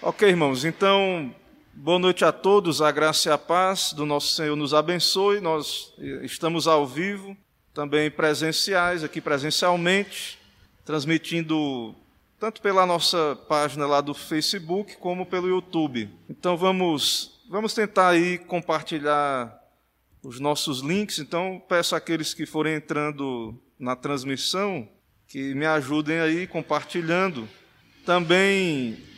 Ok, irmãos, então, boa noite a todos, a graça e a paz do nosso Senhor nos abençoe. Nós estamos ao vivo, também presenciais, aqui presencialmente, transmitindo tanto pela nossa página lá do Facebook, como pelo YouTube. Então vamos, vamos tentar aí compartilhar os nossos links. Então peço àqueles que forem entrando na transmissão que me ajudem aí compartilhando. Também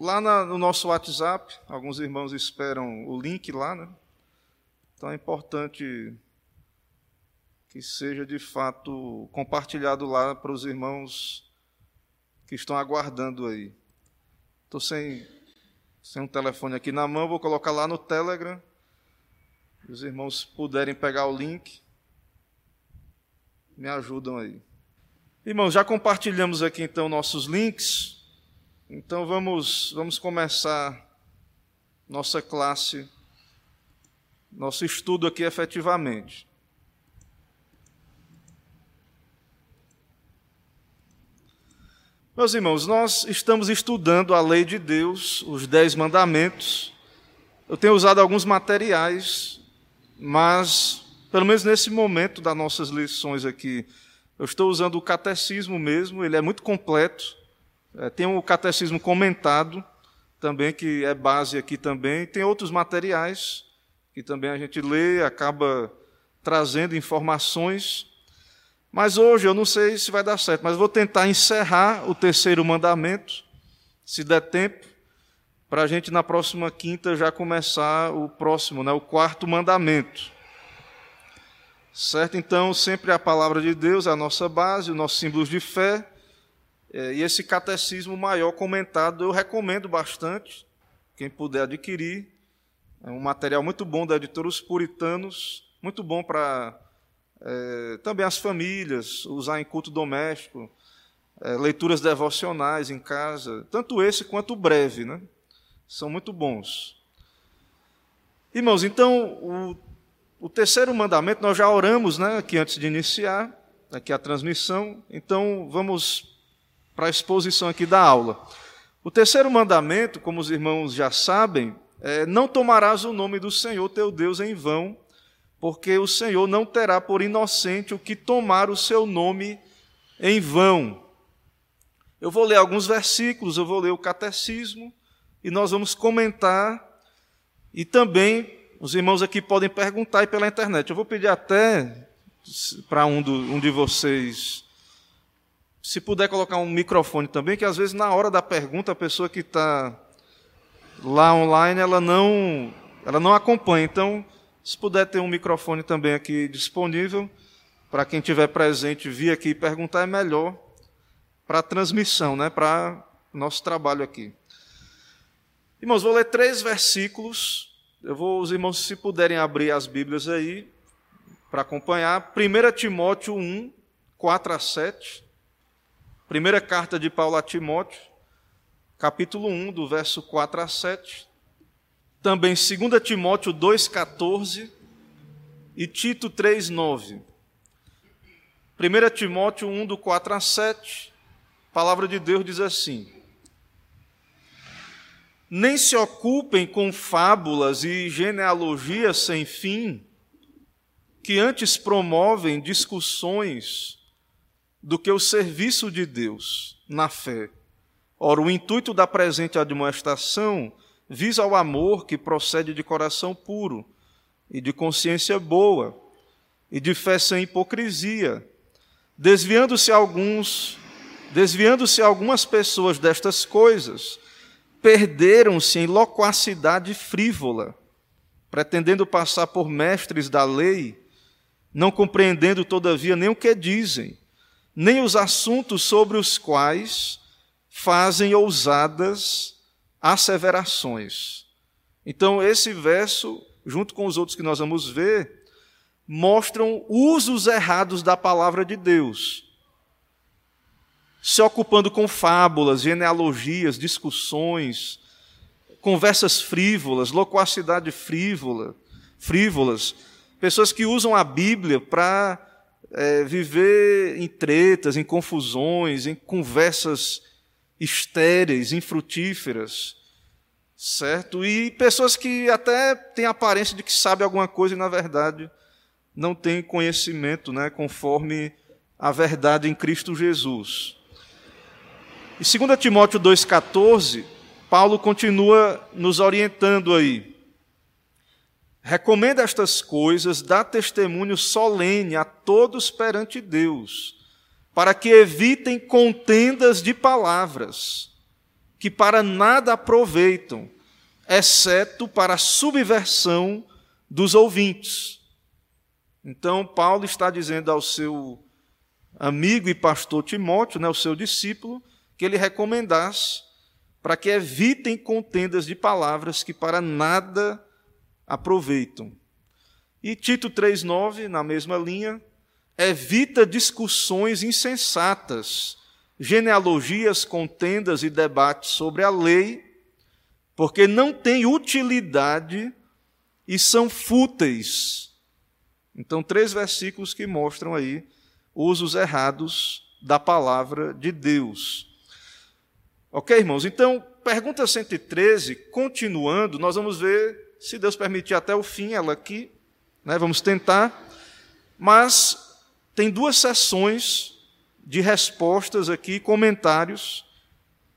Lá na, no nosso WhatsApp, alguns irmãos esperam o link lá, né? Então é importante que seja de fato compartilhado lá para os irmãos que estão aguardando aí. Estou sem, sem um telefone aqui na mão, vou colocar lá no Telegram. Os irmãos puderem pegar o link, me ajudam aí. Irmãos, já compartilhamos aqui então nossos links. Então vamos, vamos começar nossa classe, nosso estudo aqui efetivamente. Meus irmãos, nós estamos estudando a lei de Deus, os Dez Mandamentos. Eu tenho usado alguns materiais, mas, pelo menos nesse momento das nossas lições aqui, eu estou usando o catecismo mesmo, ele é muito completo. É, tem o catecismo comentado, também, que é base aqui também. Tem outros materiais que também a gente lê, acaba trazendo informações. Mas hoje eu não sei se vai dar certo, mas vou tentar encerrar o terceiro mandamento, se der tempo, para a gente na próxima quinta já começar o próximo, né, o quarto mandamento. Certo? Então, sempre a palavra de Deus é a nossa base, os nossos símbolos de fé. É, e esse catecismo maior comentado eu recomendo bastante, quem puder adquirir. É um material muito bom da editora Os Puritanos, muito bom para é, também as famílias, usar em culto doméstico, é, leituras devocionais em casa, tanto esse quanto o breve, né? São muito bons. Irmãos, então, o, o terceiro mandamento, nós já oramos né, aqui antes de iniciar aqui a transmissão, então vamos para a exposição aqui da aula. O terceiro mandamento, como os irmãos já sabem, é: não tomarás o nome do Senhor teu Deus em vão, porque o Senhor não terá por inocente o que tomar o seu nome em vão. Eu vou ler alguns versículos, eu vou ler o catecismo e nós vamos comentar e também os irmãos aqui podem perguntar aí pela internet. Eu vou pedir até para um, um de vocês se puder colocar um microfone também, que às vezes na hora da pergunta a pessoa que está lá online ela não ela não acompanha. Então, se puder ter um microfone também aqui disponível para quem estiver presente vir aqui perguntar é melhor para a transmissão, né? Para nosso trabalho aqui. Irmãos, vou ler três versículos. Eu vou, os irmãos, se puderem abrir as Bíblias aí para acompanhar. 1 Timóteo 1, 4 a 7. Primeira carta de Paulo a Timóteo, capítulo 1, do verso 4 a 7. Também 2 Timóteo 2,14 e Tito 3,9. 1 Timóteo 1, do 4 a 7, a palavra de Deus diz assim: Nem se ocupem com fábulas e genealogias sem fim, que antes promovem discussões do que o serviço de Deus na fé. Ora, o intuito da presente admoestação visa ao amor que procede de coração puro e de consciência boa e de fé sem hipocrisia, desviando-se alguns, desviando-se algumas pessoas destas coisas, perderam-se em loquacidade frívola, pretendendo passar por mestres da lei, não compreendendo todavia nem o que dizem nem os assuntos sobre os quais fazem ousadas asseverações. Então, esse verso, junto com os outros que nós vamos ver, mostram usos errados da palavra de Deus. Se ocupando com fábulas, genealogias, discussões, conversas frívolas, loquacidade frívola, frívolas, pessoas que usam a Bíblia para é, viver em tretas, em confusões, em conversas estéreis, infrutíferas, certo? E pessoas que até têm a aparência de que sabem alguma coisa e, na verdade, não têm conhecimento né, conforme a verdade em Cristo Jesus. E 2 Timóteo 2,14, Paulo continua nos orientando aí. Recomenda estas coisas, dá testemunho solene a todos perante Deus, para que evitem contendas de palavras, que para nada aproveitam, exceto para a subversão dos ouvintes. Então, Paulo está dizendo ao seu amigo e pastor Timóteo, né, o seu discípulo, que ele recomendasse para que evitem contendas de palavras que para nada aproveitam. E Tito 3,9, na mesma linha, evita discussões insensatas, genealogias, contendas e debates sobre a lei, porque não têm utilidade e são fúteis. Então, três versículos que mostram aí usos errados da palavra de Deus. Ok, irmãos? Então, pergunta 113, continuando, nós vamos ver se Deus permitir até o fim, ela aqui, né, vamos tentar, mas tem duas sessões de respostas aqui, comentários.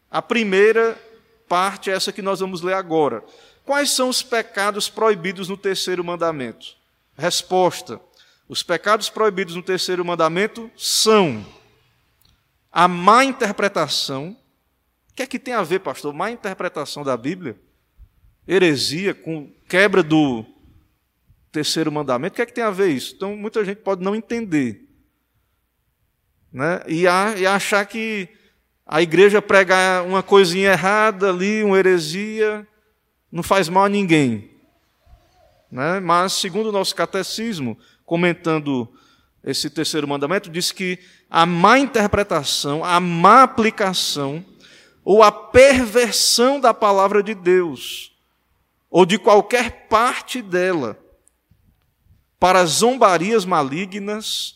A primeira parte é essa que nós vamos ler agora. Quais são os pecados proibidos no terceiro mandamento? Resposta: os pecados proibidos no terceiro mandamento são a má interpretação. O que é que tem a ver, pastor? Má interpretação da Bíblia? Heresia, com quebra do terceiro mandamento. O que é que tem a ver isso? Então, muita gente pode não entender. Né? E, a, e achar que a igreja pregar uma coisinha errada ali, uma heresia, não faz mal a ninguém. Né? Mas, segundo o nosso catecismo, comentando esse terceiro mandamento, diz que a má interpretação, a má aplicação ou a perversão da palavra de Deus ou de qualquer parte dela, para zombarias malignas,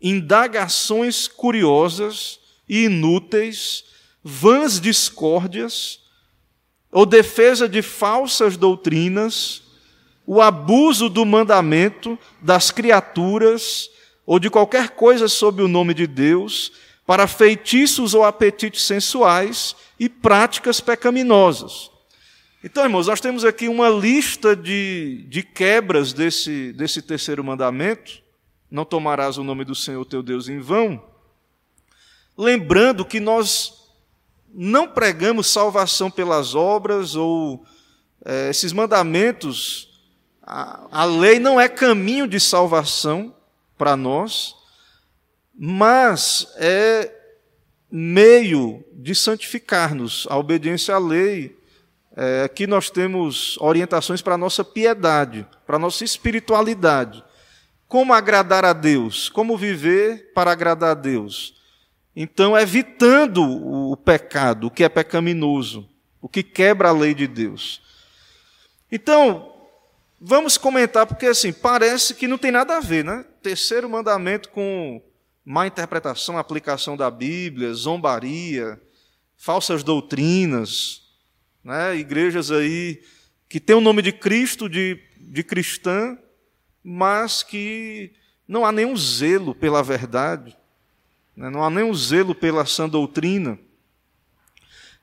indagações curiosas e inúteis, vãs discórdias, ou defesa de falsas doutrinas, o abuso do mandamento das criaturas ou de qualquer coisa sob o nome de Deus, para feitiços ou apetites sensuais e práticas pecaminosas então, irmãos, nós temos aqui uma lista de, de quebras desse, desse terceiro mandamento. Não tomarás o nome do Senhor teu Deus em vão. Lembrando que nós não pregamos salvação pelas obras ou é, esses mandamentos, a, a lei não é caminho de salvação para nós, mas é meio de santificar-nos. A obediência à lei é, aqui nós temos orientações para a nossa piedade, para a nossa espiritualidade. Como agradar a Deus? Como viver para agradar a Deus? Então, evitando o pecado, o que é pecaminoso, o que quebra a lei de Deus. Então, vamos comentar, porque assim, parece que não tem nada a ver, né? Terceiro mandamento com má interpretação, aplicação da Bíblia, zombaria, falsas doutrinas né? igrejas aí que têm o nome de Cristo, de, de cristã, mas que não há nenhum zelo pela verdade, né? não há nenhum zelo pela sã doutrina.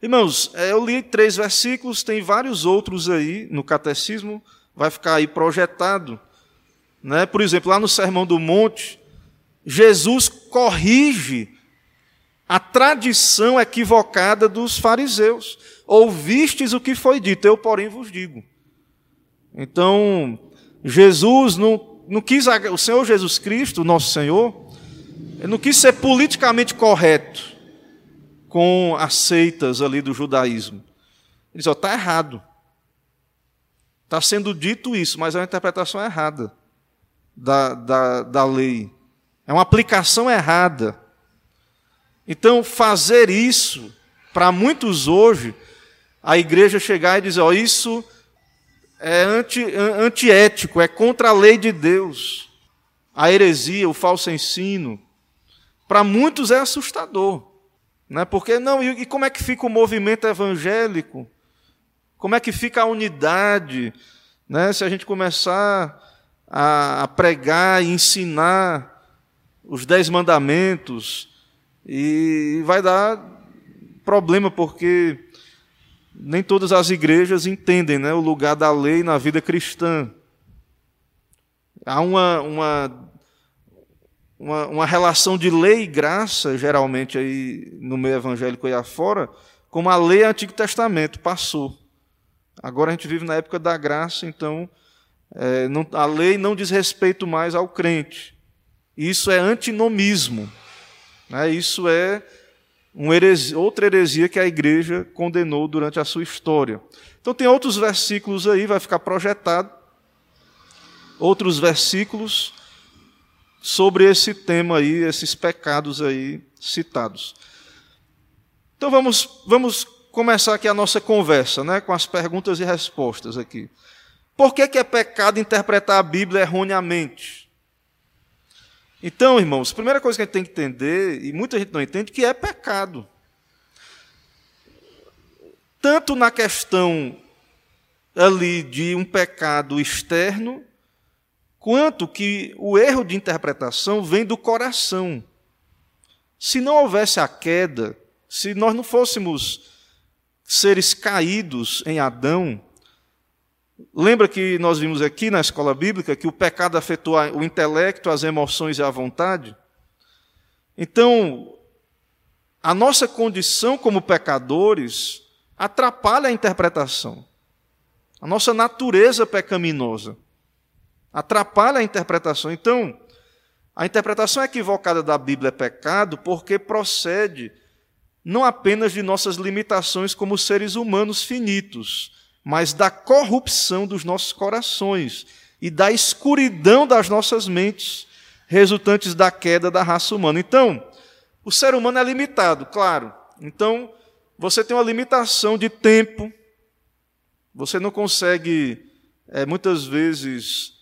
Irmãos, é, eu li três versículos, tem vários outros aí no catecismo, vai ficar aí projetado. Né? Por exemplo, lá no Sermão do Monte, Jesus corrige a tradição equivocada dos fariseus. Ouvistes o que foi dito, eu, porém, vos digo. Então, Jesus não, não quis, o Senhor Jesus Cristo, nosso Senhor, ele não quis ser politicamente correto com as seitas ali do judaísmo. Ele diz: está errado. Está sendo dito isso, mas é uma interpretação errada da, da, da lei. É uma aplicação errada. Então, fazer isso, para muitos hoje, a igreja chegar e dizer: ó, isso é anti, antiético, é contra a lei de Deus. A heresia, o falso ensino, para muitos é assustador. Né? Porque não, e, e como é que fica o movimento evangélico? Como é que fica a unidade? Né? Se a gente começar a, a pregar e ensinar os dez mandamentos, e vai dar problema, porque nem todas as igrejas entendem né, o lugar da lei na vida cristã. Há uma, uma, uma, uma, relação de lei e graça, geralmente, aí no meio evangélico e afora, como a lei do Antigo Testamento passou. Agora a gente vive na época da graça, então é, não, a lei não diz respeito mais ao crente. Isso é antinomismo. Né? Isso é heresia, outra heresia que a igreja condenou durante a sua história. Então, tem outros versículos aí, vai ficar projetado, outros versículos sobre esse tema aí, esses pecados aí citados. Então, vamos, vamos começar aqui a nossa conversa, né, com as perguntas e respostas aqui. Por que, que é pecado interpretar a Bíblia erroneamente? Então, irmãos, a primeira coisa que a gente tem que entender, e muita gente não entende, que é pecado. Tanto na questão ali de um pecado externo, quanto que o erro de interpretação vem do coração. Se não houvesse a queda, se nós não fôssemos seres caídos em Adão, Lembra que nós vimos aqui na escola bíblica que o pecado afetou o intelecto, as emoções e a vontade? Então, a nossa condição como pecadores atrapalha a interpretação. A nossa natureza pecaminosa atrapalha a interpretação. Então, a interpretação equivocada da Bíblia é pecado porque procede não apenas de nossas limitações como seres humanos finitos, mas da corrupção dos nossos corações e da escuridão das nossas mentes, resultantes da queda da raça humana. Então, o ser humano é limitado, claro. Então, você tem uma limitação de tempo, você não consegue, é, muitas vezes,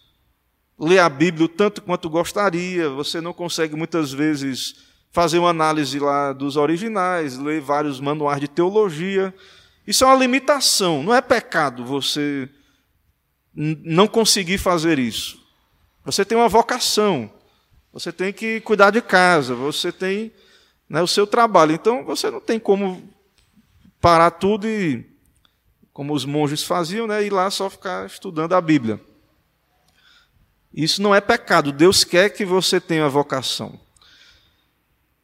ler a Bíblia tanto quanto gostaria, você não consegue, muitas vezes, fazer uma análise lá dos originais, ler vários manuais de teologia. Isso é uma limitação, não é pecado você não conseguir fazer isso. Você tem uma vocação, você tem que cuidar de casa, você tem né, o seu trabalho. Então você não tem como parar tudo e, como os monges faziam, né, ir lá só ficar estudando a Bíblia. Isso não é pecado. Deus quer que você tenha a vocação.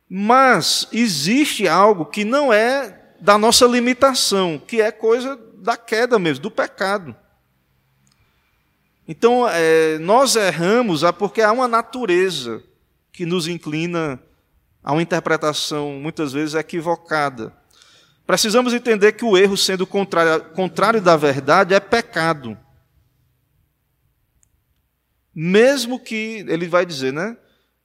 Mas existe algo que não é da nossa limitação, que é coisa da queda mesmo, do pecado. Então, é, nós erramos porque há uma natureza que nos inclina a uma interpretação, muitas vezes, equivocada. Precisamos entender que o erro, sendo contrário, contrário da verdade, é pecado. Mesmo que, ele vai dizer, né?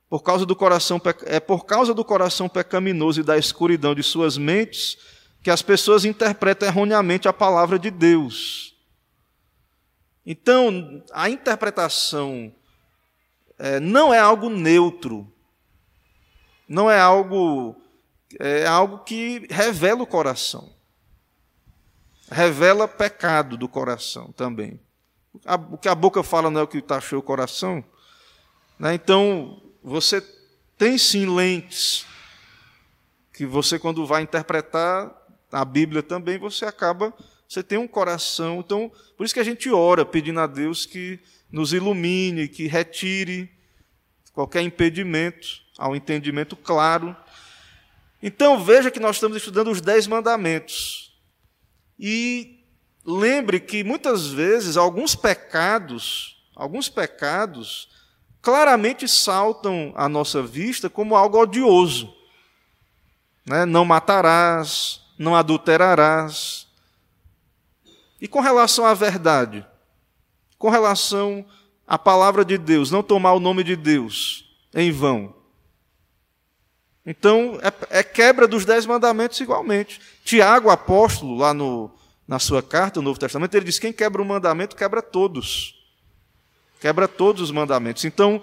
Por causa do coração, é por causa do coração pecaminoso e da escuridão de suas mentes que as pessoas interpretam erroneamente a palavra de Deus. Então, a interpretação é, não é algo neutro, não é algo é algo que revela o coração, revela pecado do coração também. O que a boca fala não é o que está cheio o coração. Né? Então, você tem sim lentes que você, quando vai interpretar, a Bíblia também, você acaba, você tem um coração. Então, por isso que a gente ora pedindo a Deus que nos ilumine, que retire qualquer impedimento ao entendimento claro. Então, veja que nós estamos estudando os Dez Mandamentos. E lembre que muitas vezes alguns pecados, alguns pecados, claramente saltam à nossa vista como algo odioso. Né? Não matarás, não adulterarás. E com relação à verdade, com relação à palavra de Deus, não tomar o nome de Deus em vão. Então, é, é quebra dos dez mandamentos igualmente. Tiago, apóstolo, lá no, na sua carta, no Novo Testamento, ele diz: quem quebra o mandamento, quebra todos. Quebra todos os mandamentos. Então,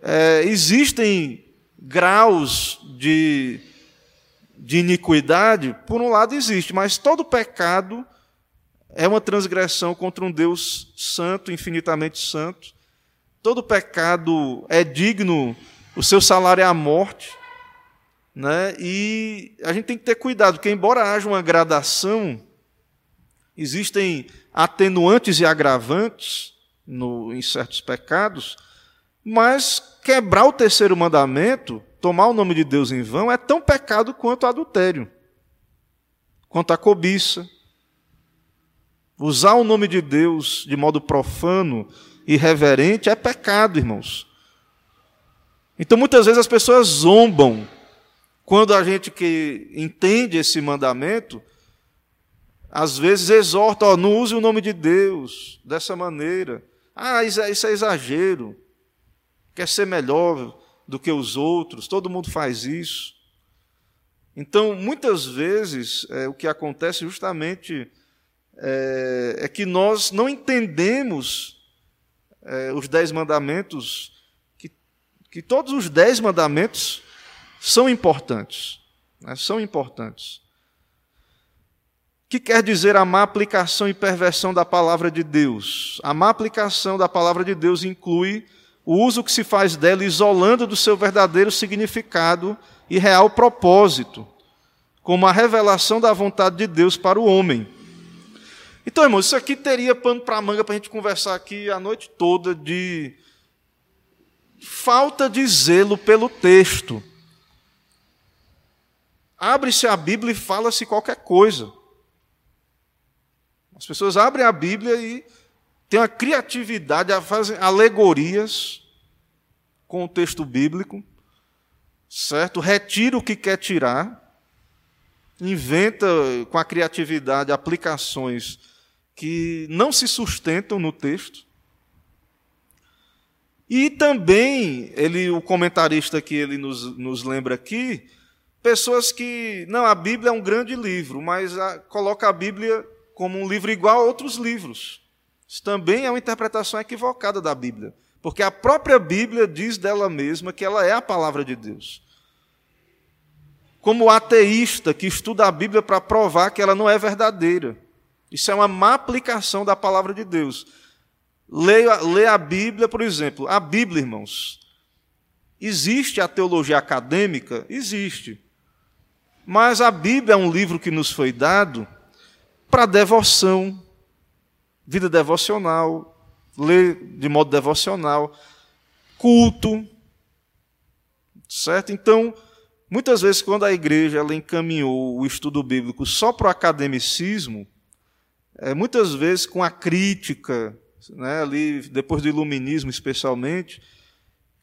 é, existem graus de de iniquidade, por um lado existe, mas todo pecado é uma transgressão contra um Deus santo, infinitamente santo. Todo pecado é digno, o seu salário é a morte. Né? E a gente tem que ter cuidado, porque, embora haja uma gradação, existem atenuantes e agravantes no, em certos pecados, mas quebrar o terceiro mandamento, tomar o nome de Deus em vão, é tão pecado quanto adultério, quanto a cobiça. Usar o nome de Deus de modo profano, irreverente, é pecado, irmãos. Então muitas vezes as pessoas zombam quando a gente que entende esse mandamento, às vezes exorta, ó, não use o nome de Deus dessa maneira. Ah, isso é, isso é exagero. Quer ser melhor do que os outros, todo mundo faz isso. Então, muitas vezes, é, o que acontece justamente é, é, que nós não entendemos é, os dez mandamentos, que, que todos os dez mandamentos são importantes. Né, são importantes. O que quer dizer a má aplicação e perversão da palavra de Deus? A má aplicação da palavra de Deus inclui o uso que se faz dela isolando do seu verdadeiro significado e real propósito, como a revelação da vontade de Deus para o homem. Então, irmãos, isso aqui teria pano para manga para a gente conversar aqui a noite toda de falta de zelo pelo texto. Abre-se a Bíblia e fala-se qualquer coisa. As pessoas abrem a Bíblia e tem uma criatividade, fazem alegorias com o texto bíblico, certo? Retira o que quer tirar, inventa com a criatividade aplicações que não se sustentam no texto. E também, ele, o comentarista que ele nos, nos lembra aqui, pessoas que, não, a Bíblia é um grande livro, mas a, coloca a Bíblia como um livro igual a outros livros. Isso também é uma interpretação equivocada da Bíblia, porque a própria Bíblia diz dela mesma que ela é a palavra de Deus. Como o ateísta que estuda a Bíblia para provar que ela não é verdadeira. Isso é uma má aplicação da palavra de Deus. Leia, leia a Bíblia, por exemplo. A Bíblia, irmãos, existe a teologia acadêmica? Existe. Mas a Bíblia é um livro que nos foi dado para devoção, vida devocional, ler de modo devocional, culto, certo? Então, muitas vezes quando a igreja ela encaminhou o estudo bíblico só para o academicismo, é, muitas vezes com a crítica, né, ali depois do iluminismo especialmente,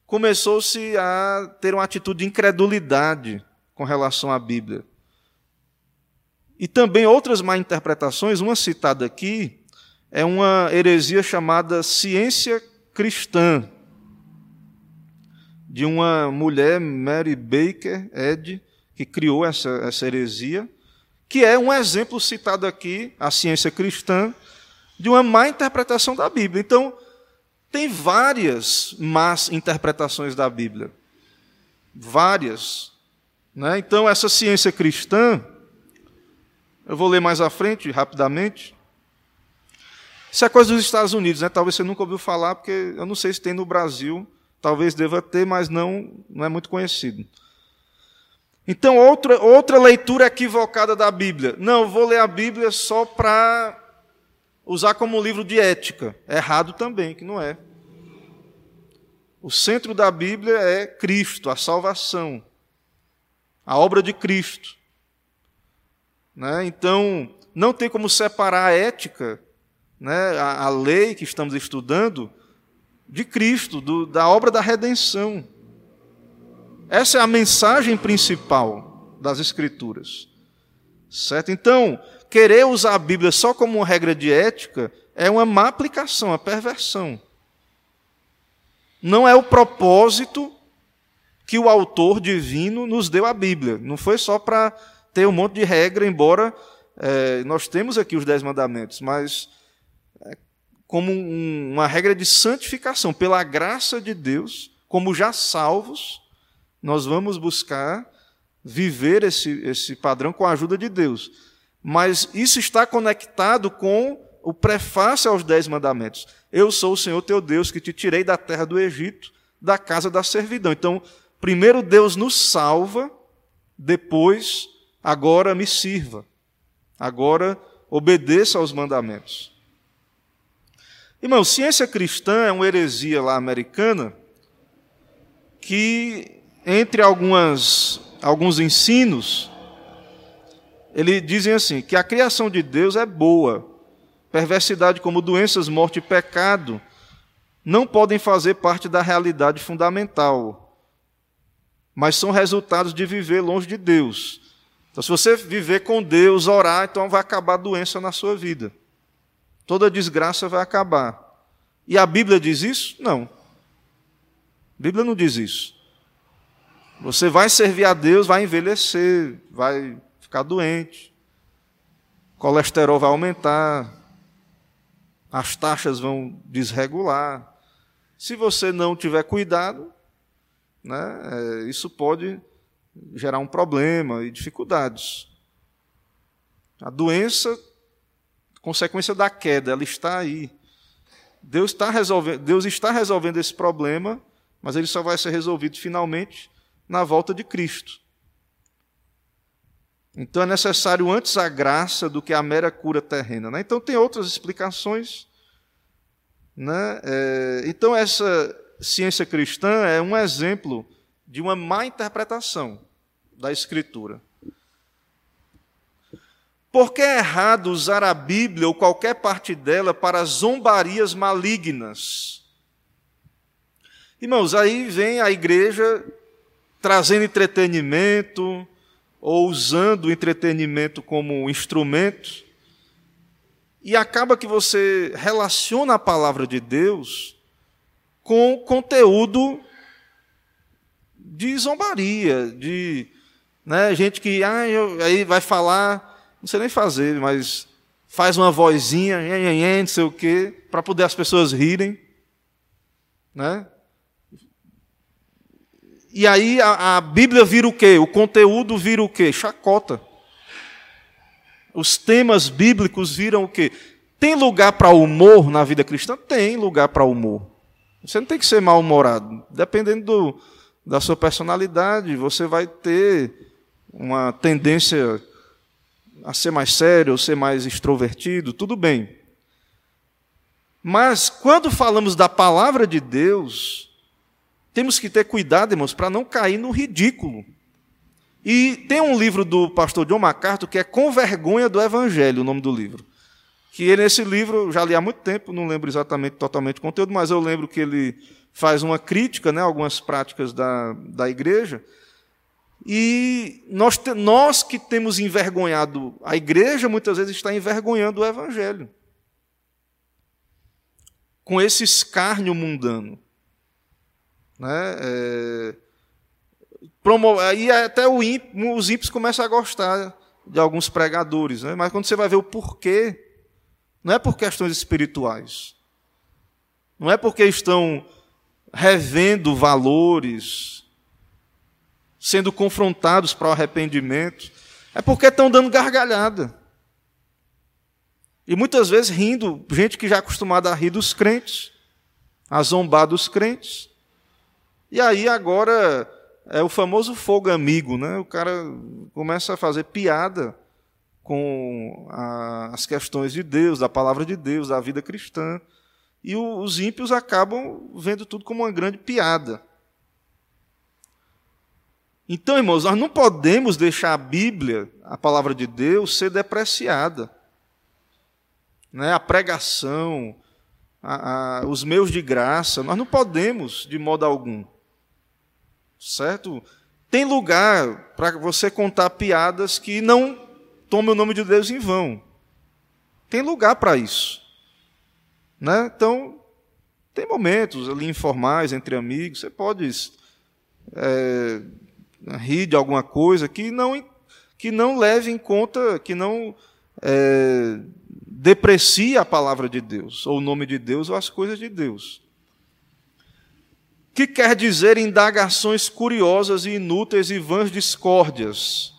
começou-se a ter uma atitude de incredulidade com relação à Bíblia. E também outras má interpretações, uma citada aqui, é uma heresia chamada ciência cristã, de uma mulher, Mary Baker Ed, que criou essa, essa heresia, que é um exemplo citado aqui, a ciência cristã, de uma má interpretação da Bíblia. Então, tem várias más interpretações da Bíblia. Várias. Né? Então, essa ciência cristã, eu vou ler mais à frente, rapidamente, isso é coisa dos Estados Unidos, né? Talvez você nunca ouviu falar, porque eu não sei se tem no Brasil. Talvez deva ter, mas não, não é muito conhecido. Então, outra, outra leitura equivocada da Bíblia. Não, eu vou ler a Bíblia só para usar como livro de ética. Errado também, que não é. O centro da Bíblia é Cristo, a salvação, a obra de Cristo. Né? Então, não tem como separar a ética né, a, a lei que estamos estudando de Cristo, do, da obra da redenção. Essa é a mensagem principal das Escrituras. Certo? Então, querer usar a Bíblia só como uma regra de ética é uma má aplicação, uma perversão. Não é o propósito que o autor divino nos deu a Bíblia. Não foi só para ter um monte de regra, embora é, nós temos aqui os dez mandamentos, mas como um, uma regra de santificação, pela graça de Deus, como já salvos, nós vamos buscar viver esse, esse padrão com a ajuda de Deus. Mas isso está conectado com o prefácio aos Dez Mandamentos. Eu sou o Senhor teu Deus que te tirei da terra do Egito, da casa da servidão. Então, primeiro Deus nos salva, depois, agora me sirva. Agora obedeça aos mandamentos. Irmão, ciência cristã é uma heresia lá americana que, entre algumas, alguns ensinos, eles dizem assim: que a criação de Deus é boa, perversidade como doenças, morte e pecado não podem fazer parte da realidade fundamental, mas são resultados de viver longe de Deus. Então, se você viver com Deus, orar, então vai acabar a doença na sua vida. Toda desgraça vai acabar. E a Bíblia diz isso? Não. A Bíblia não diz isso. Você vai servir a Deus, vai envelhecer, vai ficar doente, colesterol vai aumentar, as taxas vão desregular. Se você não tiver cuidado, né, é, isso pode gerar um problema e dificuldades. A doença, consequência da queda, ela está aí. Deus está resolvendo, Deus está resolvendo esse problema, mas ele só vai ser resolvido finalmente na volta de Cristo. Então é necessário antes a graça do que a mera cura terrena. Né? Então tem outras explicações. Né? É, então essa ciência cristã é um exemplo de uma má interpretação da Escritura. Por que é errado usar a Bíblia ou qualquer parte dela para zombarias malignas? Irmãos, aí vem a igreja trazendo entretenimento, ou usando o entretenimento como instrumento, e acaba que você relaciona a palavra de Deus com conteúdo de zombaria, de né, gente que ah, eu, aí vai falar, não sei nem fazer, mas faz uma vozinha, não sei o quê, para poder as pessoas rirem. Né? E aí a, a Bíblia vira o quê? O conteúdo vira o quê? Chacota. Os temas bíblicos viram o quê? Tem lugar para humor na vida cristã? Tem lugar para humor. Você não tem que ser mal-humorado. Dependendo do, da sua personalidade, você vai ter uma tendência a ser mais sério, ou ser mais extrovertido, tudo bem. Mas quando falamos da palavra de Deus, temos que ter cuidado, irmãos, para não cair no ridículo. E tem um livro do pastor John MacArthur que é Com Vergonha do Evangelho, o nome do livro. Que nesse livro, já li há muito tempo, não lembro exatamente totalmente o conteúdo, mas eu lembro que ele faz uma crítica né, a algumas práticas da, da igreja. E nós, nós que temos envergonhado a igreja, muitas vezes está envergonhando o Evangelho. Com esse escárnio mundano. Né? É, promo... Até os ímpios começam a gostar de alguns pregadores, né? mas quando você vai ver o porquê, não é por questões espirituais, não é porque estão revendo valores, sendo confrontados para o arrependimento, é porque estão dando gargalhada. E muitas vezes rindo, gente que já é acostumada a rir dos crentes, a zombar dos crentes. E aí agora é o famoso fogo amigo, né? O cara começa a fazer piada com a, as questões de Deus, da palavra de Deus, da vida cristã. E os ímpios acabam vendo tudo como uma grande piada. Então, irmãos, nós não podemos deixar a Bíblia, a palavra de Deus, ser depreciada. Né? A pregação, a, a, os meus de graça, nós não podemos, de modo algum certo? Tem lugar para você contar piadas que não tomem o nome de Deus em vão. Tem lugar para isso. Né? Então, tem momentos ali informais, entre amigos, você pode é, rir de alguma coisa que não, que não leve em conta, que não é, deprecie a palavra de Deus, ou o nome de Deus, ou as coisas de Deus. que quer dizer indagações curiosas e inúteis e vãs discórdias.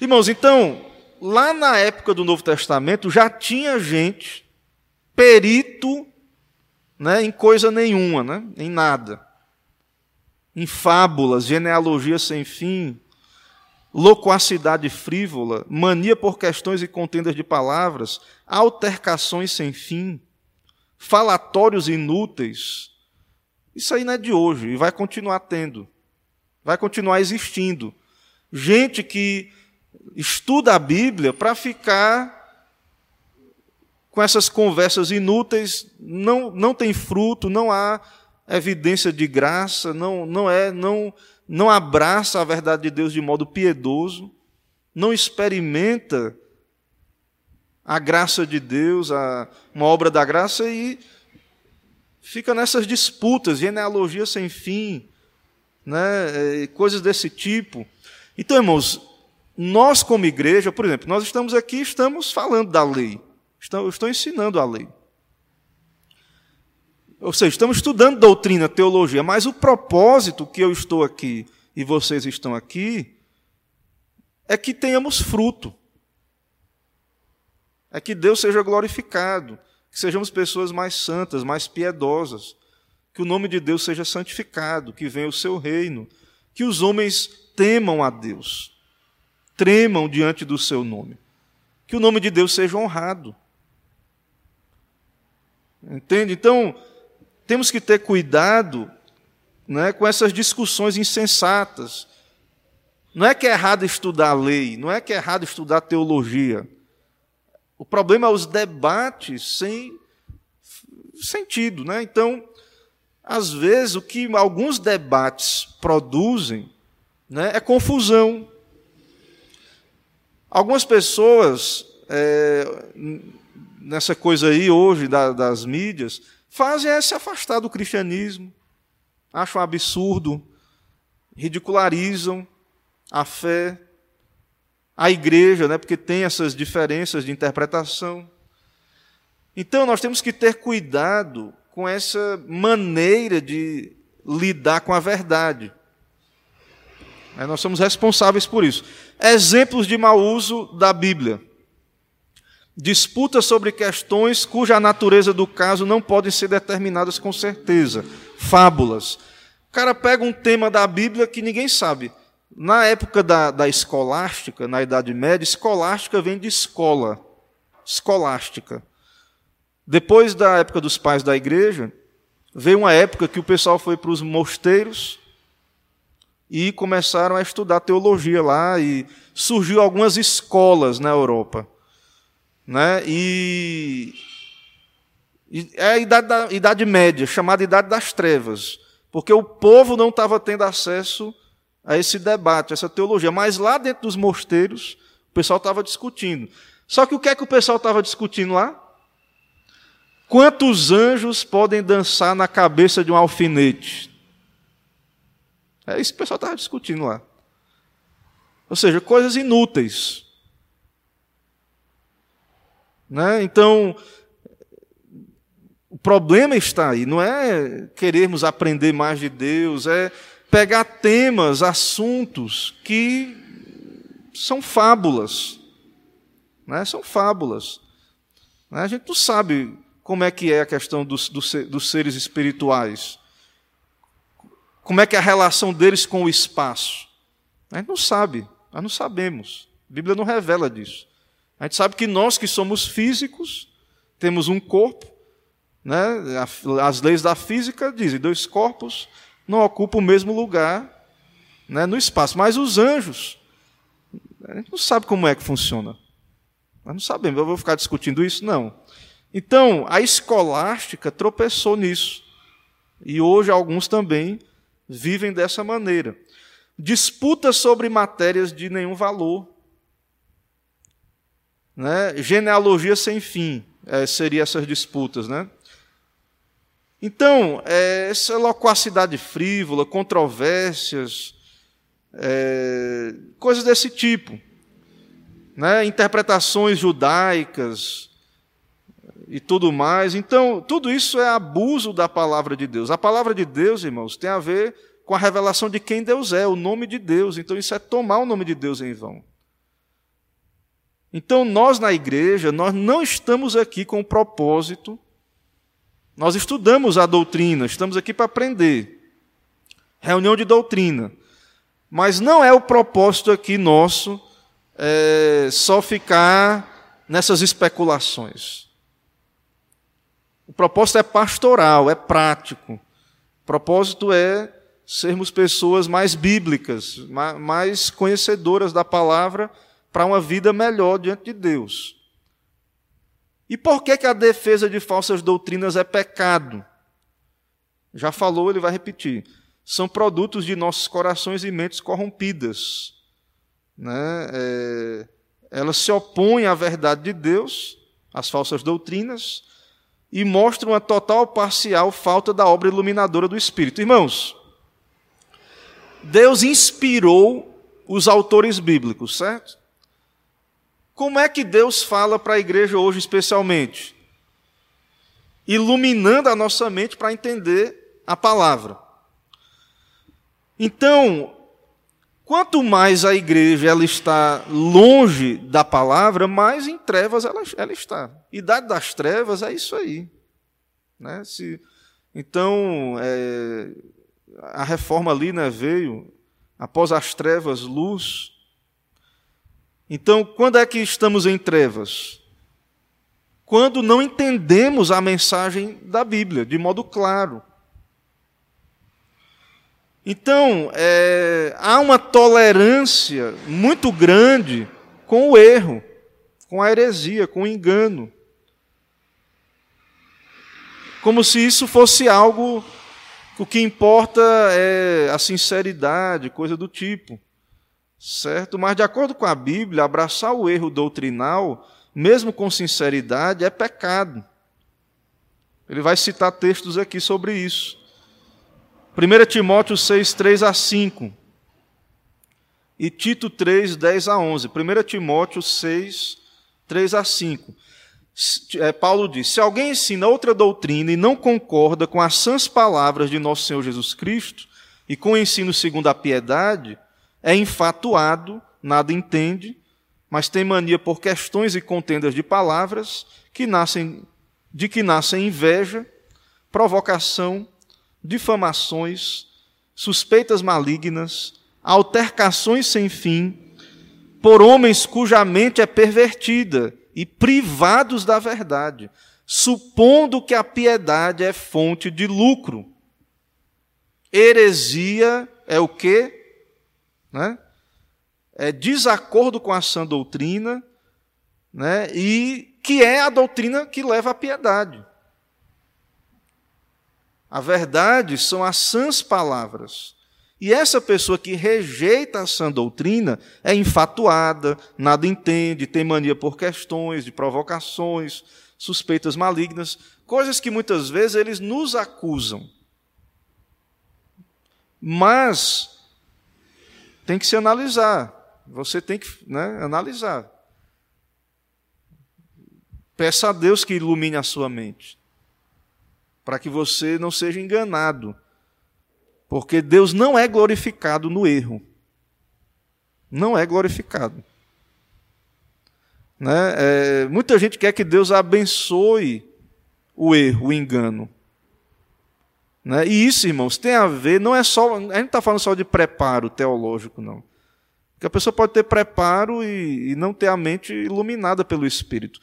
Irmãos, então, lá na época do Novo Testamento já tinha gente perito né, em coisa nenhuma, né, em nada. Em fábulas, genealogia sem fim, loquacidade frívola, mania por questões e contendas de palavras, altercações sem fim, falatórios inúteis. Isso aí não é de hoje e vai continuar tendo, vai continuar existindo. Gente que estuda a Bíblia para ficar com essas conversas inúteis, não, não tem fruto, não há evidência de graça, não, não é, não, não abraça a verdade de Deus de modo piedoso, não experimenta a graça de Deus, a, uma obra da graça e fica nessas disputas, genealogia sem fim, né, é, coisas desse tipo. Então, irmãos, nós como igreja, por exemplo, nós estamos aqui, estamos falando da lei. Estou, estou ensinando a lei. Ou seja, estamos estudando doutrina, teologia, mas o propósito que eu estou aqui e vocês estão aqui é que tenhamos fruto. É que Deus seja glorificado, que sejamos pessoas mais santas, mais piedosas, que o nome de Deus seja santificado, que venha o seu reino, que os homens temam a Deus, tremam diante do seu nome, que o nome de Deus seja honrado. Entende? Então, temos que ter cuidado né, com essas discussões insensatas. Não é que é errado estudar a lei, não é que é errado estudar teologia. O problema é os debates sem sentido. Né? Então, às vezes, o que alguns debates produzem né, é confusão. Algumas pessoas é, nessa coisa aí hoje da, das mídias, fazem é se afastar do cristianismo, acham absurdo, ridicularizam a fé, a igreja, né, porque tem essas diferenças de interpretação. Então nós temos que ter cuidado com essa maneira de lidar com a verdade. É, nós somos responsáveis por isso. Exemplos de mau uso da Bíblia disputas sobre questões cuja natureza do caso não podem ser determinadas com certeza, fábulas. O cara pega um tema da Bíblia que ninguém sabe. Na época da, da escolástica, na Idade Média, escolástica vem de escola, escolástica. Depois da época dos pais da igreja, veio uma época que o pessoal foi para os mosteiros e começaram a estudar teologia lá, e surgiu algumas escolas na Europa. Né? E, é a idade, da, idade média, chamada Idade das Trevas, porque o povo não estava tendo acesso a esse debate, a essa teologia. Mas lá dentro dos mosteiros, o pessoal estava discutindo. Só que o que é que o pessoal estava discutindo lá? Quantos anjos podem dançar na cabeça de um alfinete? É isso que o pessoal estava discutindo lá. Ou seja, coisas inúteis. Né? Então, o problema está aí, não é querermos aprender mais de Deus, é pegar temas, assuntos que são fábulas. Né? São fábulas. Né? A gente não sabe como é que é a questão dos, dos, dos seres espirituais. Como é que é a relação deles com o espaço. A gente não sabe, nós não sabemos. A Bíblia não revela disso. A gente sabe que nós que somos físicos, temos um corpo, né? as leis da física dizem dois corpos não ocupam o mesmo lugar né, no espaço. Mas os anjos, a gente não sabe como é que funciona. Nós não sabemos, eu vou ficar discutindo isso? Não. Então, a escolástica tropeçou nisso. E hoje alguns também vivem dessa maneira. Disputas sobre matérias de nenhum valor né? genealogia sem fim, é, seria essas disputas. Né? Então, é, essa loquacidade frívola, controvérsias, é, coisas desse tipo, né? interpretações judaicas, e tudo mais. Então, tudo isso é abuso da palavra de Deus. A palavra de Deus, irmãos, tem a ver com a revelação de quem Deus é, o nome de Deus. Então, isso é tomar o nome de Deus em vão. Então, nós na igreja, nós não estamos aqui com o propósito, nós estudamos a doutrina, estamos aqui para aprender. Reunião de doutrina. Mas não é o propósito aqui nosso é, só ficar nessas especulações. O propósito é pastoral, é prático. O propósito é sermos pessoas mais bíblicas, mais conhecedoras da palavra para uma vida melhor diante de Deus. E por que, que a defesa de falsas doutrinas é pecado? Já falou, ele vai repetir. São produtos de nossos corações e mentes corrompidas. Né? É, elas se opõem à verdade de Deus, às falsas doutrinas, e mostram uma total parcial falta da obra iluminadora do Espírito. Irmãos, Deus inspirou os autores bíblicos, certo? Como é que Deus fala para a igreja hoje, especialmente? Iluminando a nossa mente para entender a palavra. Então, quanto mais a igreja ela está longe da palavra, mais em trevas ela, ela está. Idade das trevas é isso aí. Né? Se, então, é, a reforma ali né, veio, após as trevas, luz. Então, quando é que estamos em trevas? Quando não entendemos a mensagem da Bíblia de modo claro. Então, é, há uma tolerância muito grande com o erro, com a heresia, com o engano. Como se isso fosse algo, o que importa é a sinceridade, coisa do tipo certo? Mas, de acordo com a Bíblia, abraçar o erro doutrinal, mesmo com sinceridade, é pecado. Ele vai citar textos aqui sobre isso. 1 Timóteo 6, 3 a 5. E Tito 3, 10 a 11. 1 Timóteo 6, 3 a 5. É, Paulo diz: Se alguém ensina outra doutrina e não concorda com as sãs palavras de nosso Senhor Jesus Cristo e com o ensino segundo a piedade, é enfatuado, nada entende, mas tem mania por questões e contendas de palavras que nascem de que nascem inveja, provocação, difamações, suspeitas malignas, altercações sem fim, por homens cuja mente é pervertida e privados da verdade, supondo que a piedade é fonte de lucro. Heresia é o que? Né? é desacordo com a sã doutrina, né? e que é a doutrina que leva à piedade. A verdade são as sãs palavras. E essa pessoa que rejeita a sã doutrina é infatuada, nada entende, tem mania por questões, de provocações, suspeitas malignas, coisas que muitas vezes eles nos acusam. Mas tem que se analisar. Você tem que né, analisar. Peça a Deus que ilumine a sua mente, para que você não seja enganado, porque Deus não é glorificado no erro. Não é glorificado. Né? É, muita gente quer que Deus abençoe o erro, o engano. Né? E isso, irmãos, tem a ver, não é só. A gente não está falando só de preparo teológico, não. Porque a pessoa pode ter preparo e, e não ter a mente iluminada pelo Espírito.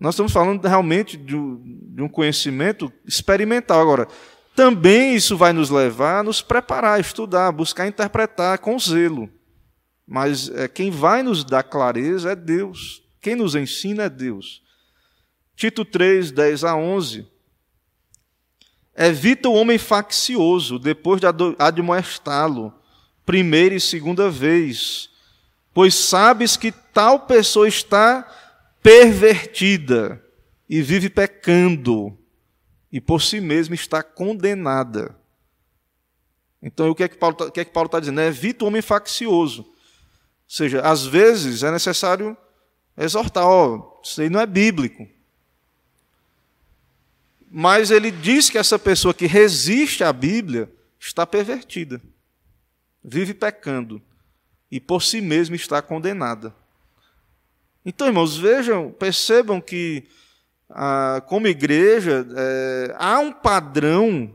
Nós estamos falando realmente de um, conhecimento experimental. Agora, também isso vai nos levar a nos preparar, estudar, buscar interpretar com zelo. Mas é, quem vai nos dar clareza é Deus. Quem nos ensina é Deus. Tito 3, 10 a 11 Evita o homem faccioso, depois de admoestá-lo, primeira e segunda vez, pois sabes que tal pessoa está pervertida e vive pecando, e por si mesma está condenada. Então, o que é que Paulo está é tá dizendo? Evita o homem faccioso. Ou seja, às vezes é necessário exortar, ó, isso aí não é bíblico. Mas ele diz que essa pessoa que resiste à Bíblia está pervertida, vive pecando e por si mesma está condenada. Então, irmãos, vejam, percebam que, ah, como igreja, é, há um padrão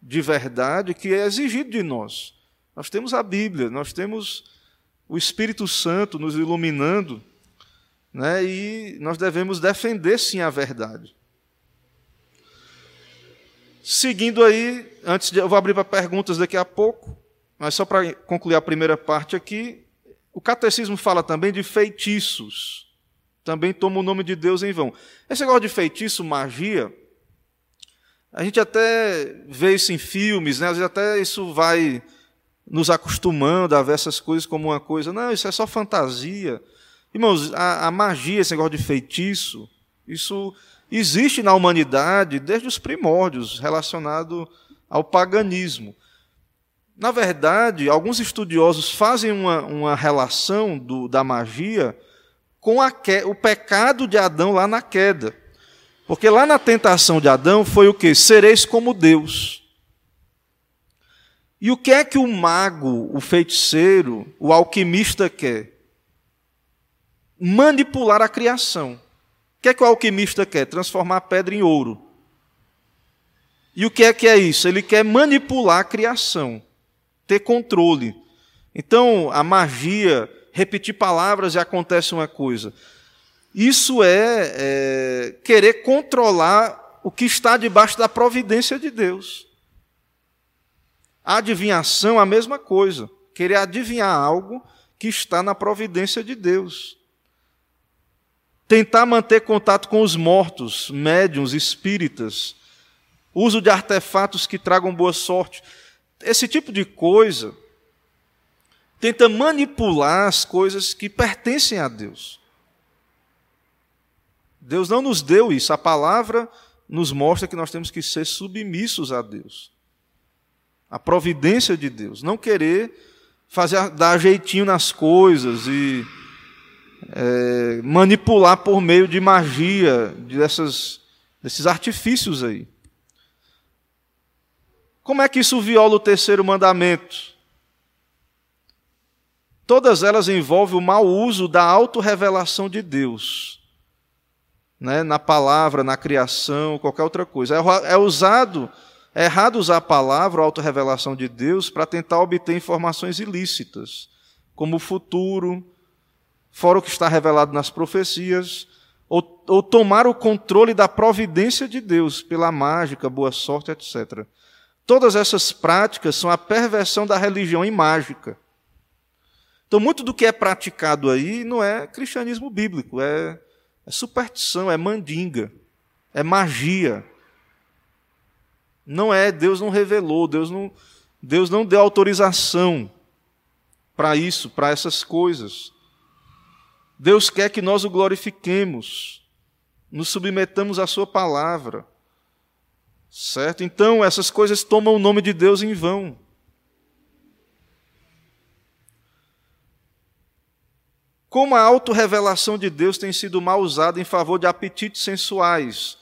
de verdade que é exigido de nós. Nós temos a Bíblia, nós temos o Espírito Santo nos iluminando, né, e nós devemos defender sim a verdade. Seguindo aí, antes de eu vou abrir para perguntas daqui a pouco, mas só para concluir a primeira parte aqui, o catecismo fala também de feitiços. Também toma o nome de Deus em vão. Esse negócio de feitiço, magia, a gente até vê isso em filmes, né? às vezes até isso vai nos acostumando a ver essas coisas como uma coisa. Não, isso é só fantasia. Irmãos, a, a magia, esse negócio de feitiço, isso existe na humanidade desde os primórdios, relacionado ao paganismo. Na verdade, alguns estudiosos fazem uma, uma relação do, da magia com a, o pecado de Adão lá na queda. Porque lá na tentação de Adão foi o que? Sereis como Deus. E o que é que o mago, o feiticeiro, o alquimista quer? Manipular a criação. O que é que o alquimista quer? Transformar a pedra em ouro. E o que é que é isso? Ele quer manipular a criação, ter controle. Então, a magia, repetir palavras e acontece uma coisa. Isso é, é querer controlar o que está debaixo da providência de Deus. A adivinhação, a mesma coisa. Querer adivinhar algo que está na providência de Deus. Tentar manter contato com os mortos, médiums, espíritas, uso de artefatos que tragam boa sorte. Esse tipo de coisa tenta manipular as coisas que pertencem a Deus. Deus não nos deu isso, a palavra nos mostra que nós temos que ser submissos a Deus. A providência de Deus, não querer fazer dar jeitinho nas coisas e é, manipular por meio de magia, dessas, desses artifícios aí. Como é que isso viola o terceiro mandamento? Todas elas envolvem o mau uso da autorrevelação de Deus. Né, na palavra, na criação, qualquer outra coisa. É, é usado, é errado usar a palavra, a autorrevelação de Deus, para tentar obter informações ilícitas, como o futuro, fora o que está revelado nas profecias, ou, ou tomar o controle da providência de Deus pela mágica, boa sorte, etc. Todas essas práticas são a perversão da religião em mágica. Então, muito do que é praticado aí não é cristianismo bíblico, é, é superstição, é mandinga, é magia. Não é, Deus não revelou, Deus não, Deus não deu autorização para isso, para essas coisas. Deus quer que nós o glorifiquemos, nos submetamos à Sua palavra. Certo? Então, essas coisas tomam o nome de Deus em vão. Como a autorrevelação de Deus tem sido mal usada em favor de apetites sensuais.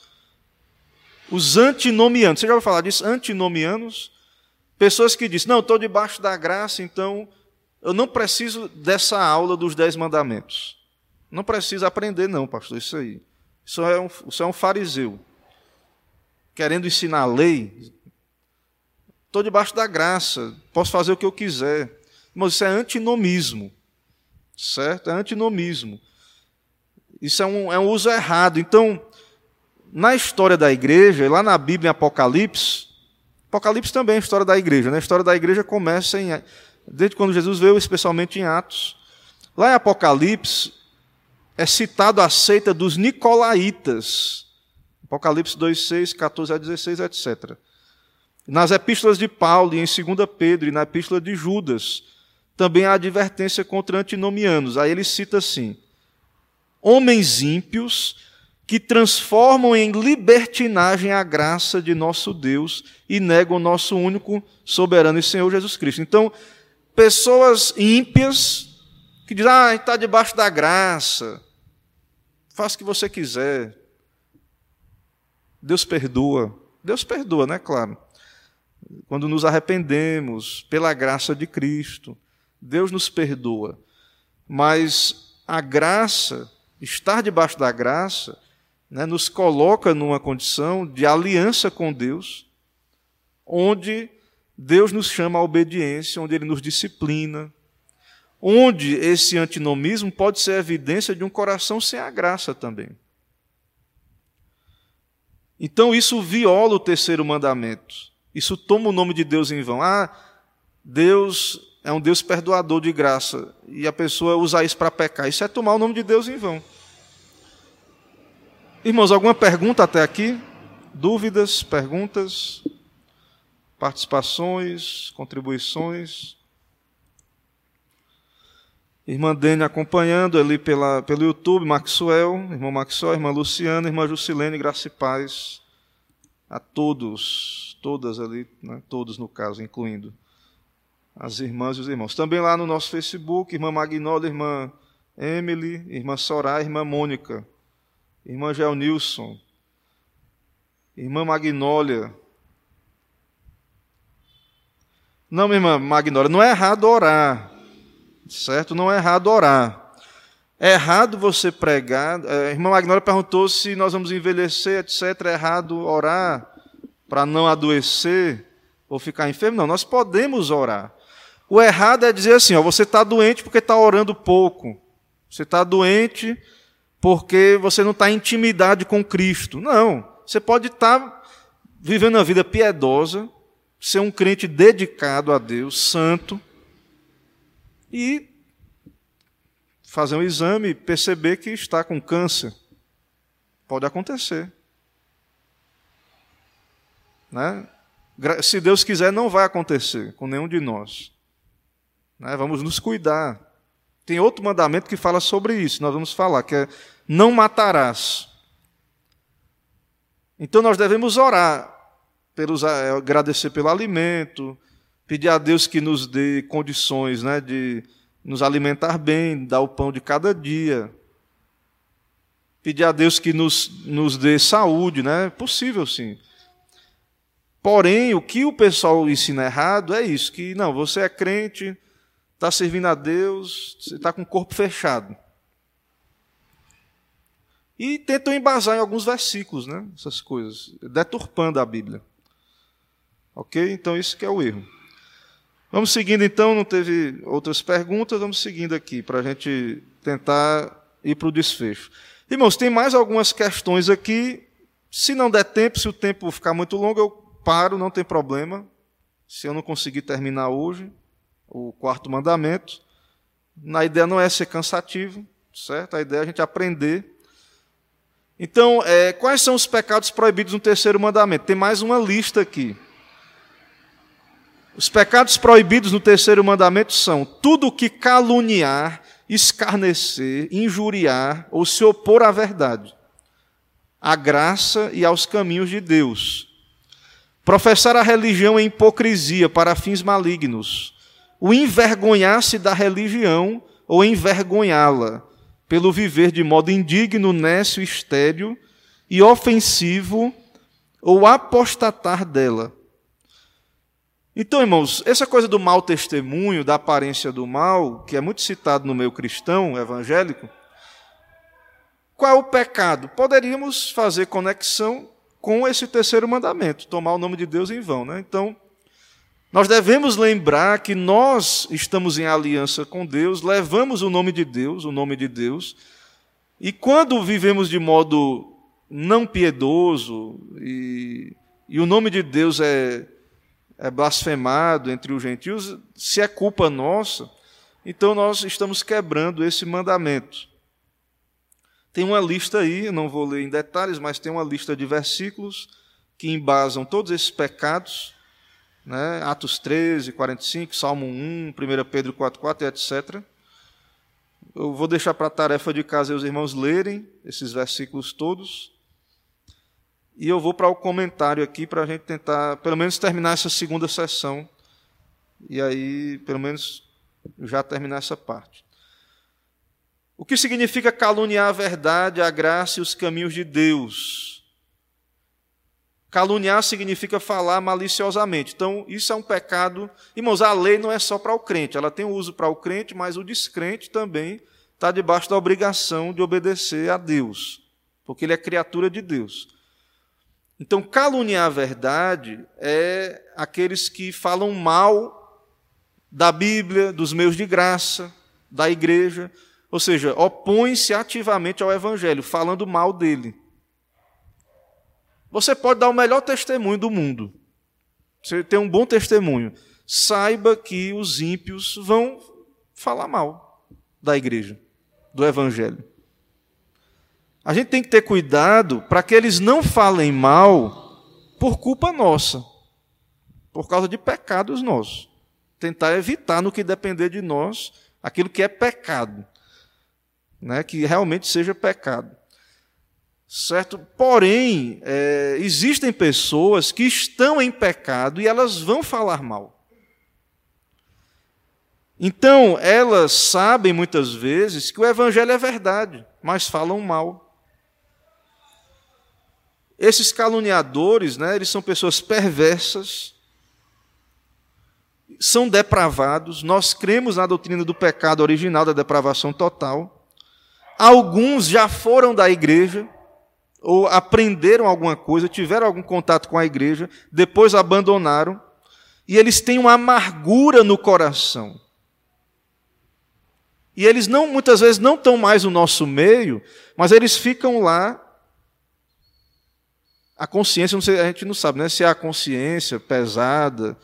Os antinomianos, você já ouviu falar disso? Antinomianos? Pessoas que dizem, não, estou debaixo da graça, então eu não preciso dessa aula dos dez mandamentos. Não precisa aprender, não, pastor, isso aí. Isso é um, isso é um fariseu. Querendo ensinar a lei. Estou debaixo da graça, posso fazer o que eu quiser. Mas isso é antinomismo. Certo? É antinomismo. Isso é um, é um uso errado. Então, na história da igreja, lá na Bíblia, em Apocalipse, Apocalipse também é a história da igreja. Né? A história da igreja começa em, desde quando Jesus veio, especialmente em Atos. Lá em Apocalipse, é citado a seita dos Nicolaítas. Apocalipse 2, 6, 14 a 16, etc. Nas epístolas de Paulo e em 2 Pedro e na epístola de Judas, também há advertência contra antinomianos. Aí ele cita assim: homens ímpios que transformam em libertinagem a graça de nosso Deus e negam o nosso único soberano e Senhor Jesus Cristo. Então, pessoas ímpias que dizem, ah, está debaixo da graça, Faça o que você quiser. Deus perdoa. Deus perdoa, né? Claro. Quando nos arrependemos pela graça de Cristo, Deus nos perdoa. Mas a graça, estar debaixo da graça, né, nos coloca numa condição de aliança com Deus, onde Deus nos chama à obediência, onde Ele nos disciplina, onde esse antinomismo pode ser evidência de um coração sem a graça também. Então isso viola o terceiro mandamento. Isso toma o nome de Deus em vão. Ah, Deus é um Deus perdoador de graça. E a pessoa usa isso para pecar. Isso é tomar o nome de Deus em vão. Irmãos, alguma pergunta até aqui? Dúvidas, perguntas, participações, contribuições? Irmã Dene acompanhando ali pela, pelo YouTube, Maxwell, irmão Maxwell, irmã Luciana, irmã Jusilene, graça e paz a todos, todas ali, né, todos no caso, incluindo as irmãs e os irmãos. Também lá no nosso Facebook, irmã Magnólia, irmã Emily, irmã Soraya, irmã Mônica, irmã Gelnilson, irmã Magnólia. Não, irmã Magnólia, não é errado orar. Certo? Não é errado orar. É errado você pregar. É, a irmã Magnólia perguntou se nós vamos envelhecer, etc. É errado orar para não adoecer ou ficar enfermo. Não, nós podemos orar. O errado é dizer assim: ó, você está doente porque está orando pouco. Você está doente porque você não está em intimidade com Cristo. Não. Você pode estar tá vivendo uma vida piedosa, ser um crente dedicado a Deus, santo, e fazer um exame e perceber que está com câncer. Pode acontecer. Né? Se Deus quiser, não vai acontecer com nenhum de nós. Né? Vamos nos cuidar. Tem outro mandamento que fala sobre isso, nós vamos falar, que é não matarás. Então nós devemos orar, pelos, eh, agradecer pelo alimento, pedir a Deus que nos dê condições né, de nos alimentar bem, dar o pão de cada dia. Pedir a Deus que nos, nos dê saúde, né? É possível sim. Porém, o que o pessoal ensina errado é isso: que não, você é crente, está servindo a Deus, você está com o corpo fechado. E tentam embasar em alguns versículos, né? Essas coisas, deturpando a Bíblia. Ok? Então, isso que é o erro. Vamos seguindo então, não teve outras perguntas, vamos seguindo aqui para a gente tentar ir para o desfecho. Irmãos, tem mais algumas questões aqui. Se não der tempo, se o tempo ficar muito longo, eu paro, não tem problema. Se eu não conseguir terminar hoje, o quarto mandamento. A ideia não é ser cansativo, certo? A ideia é a gente aprender. Então, é, quais são os pecados proibidos no terceiro mandamento? Tem mais uma lista aqui. Os pecados proibidos no terceiro mandamento são tudo o que caluniar, escarnecer, injuriar ou se opor à verdade, à graça e aos caminhos de Deus. Professar a religião em hipocrisia para fins malignos. O envergonhar-se da religião ou envergonhá-la, pelo viver de modo indigno, nécio, estéril e ofensivo, ou apostatar dela então, irmãos, essa coisa do mau testemunho, da aparência do mal, que é muito citado no meio cristão evangélico, qual é o pecado? Poderíamos fazer conexão com esse terceiro mandamento, tomar o nome de Deus em vão. Né? Então, nós devemos lembrar que nós estamos em aliança com Deus, levamos o nome de Deus, o nome de Deus, e quando vivemos de modo não piedoso, e, e o nome de Deus é é blasfemado entre os gentios, se é culpa nossa, então nós estamos quebrando esse mandamento. Tem uma lista aí, não vou ler em detalhes, mas tem uma lista de versículos que embasam todos esses pecados, né? Atos 13, 45, Salmo 1, 1 Pedro 4, 4, etc. Eu vou deixar para a tarefa de casa os irmãos lerem esses versículos todos. E eu vou para o comentário aqui para a gente tentar, pelo menos, terminar essa segunda sessão. E aí, pelo menos, já terminar essa parte. O que significa caluniar a verdade, a graça e os caminhos de Deus? Caluniar significa falar maliciosamente. Então, isso é um pecado. Irmãos, a lei não é só para o crente, ela tem uso para o crente, mas o descrente também está debaixo da obrigação de obedecer a Deus, porque ele é criatura de Deus. Então, caluniar a verdade é aqueles que falam mal da Bíblia, dos meios de graça, da igreja, ou seja, opõe-se ativamente ao Evangelho, falando mal dele. Você pode dar o melhor testemunho do mundo. Você tem um bom testemunho. Saiba que os ímpios vão falar mal da igreja, do evangelho. A gente tem que ter cuidado para que eles não falem mal por culpa nossa, por causa de pecados nossos. Tentar evitar no que depender de nós aquilo que é pecado, né, que realmente seja pecado. Certo? Porém, é, existem pessoas que estão em pecado e elas vão falar mal. Então, elas sabem muitas vezes que o Evangelho é verdade, mas falam mal. Esses caluniadores, né, eles são pessoas perversas, são depravados. Nós cremos na doutrina do pecado original, da depravação total. Alguns já foram da igreja, ou aprenderam alguma coisa, tiveram algum contato com a igreja, depois abandonaram, e eles têm uma amargura no coração. E eles não muitas vezes não estão mais no nosso meio, mas eles ficam lá. A consciência, sei, a gente não sabe né, se é a consciência pesada,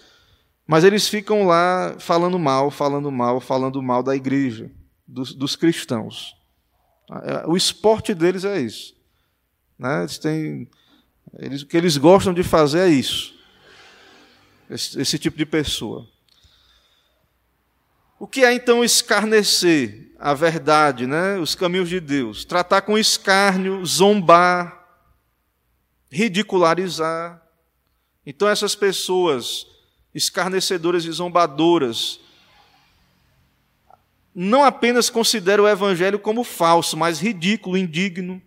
mas eles ficam lá falando mal, falando mal, falando mal da igreja, dos, dos cristãos. O esporte deles é isso. Né? Eles têm, eles, o que eles gostam de fazer é isso. Esse, esse tipo de pessoa. O que é então escarnecer a verdade, né? os caminhos de Deus? Tratar com escárnio, zombar, ridicularizar. Então, essas pessoas escarnecedoras e zombadoras não apenas consideram o evangelho como falso, mas ridículo, indigno.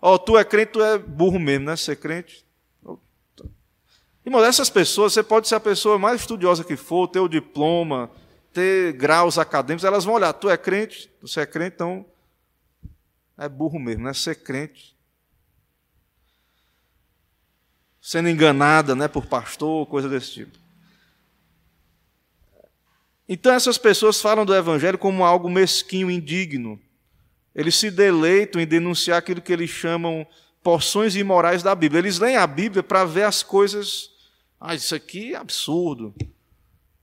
Ó, oh, tu é crente, tu é burro mesmo, né? Ser crente. Irmão, essas pessoas, você pode ser a pessoa mais estudiosa que for, ter o diploma, ter graus acadêmicos, elas vão olhar, tu é crente, você é crente, então é burro mesmo, né? Ser crente. Sendo enganada né, por pastor, coisa desse tipo. Então essas pessoas falam do Evangelho como algo mesquinho, indigno. Eles se deleitam em denunciar aquilo que eles chamam porções imorais da Bíblia. Eles leem a Bíblia para ver as coisas. Ah, isso aqui é absurdo,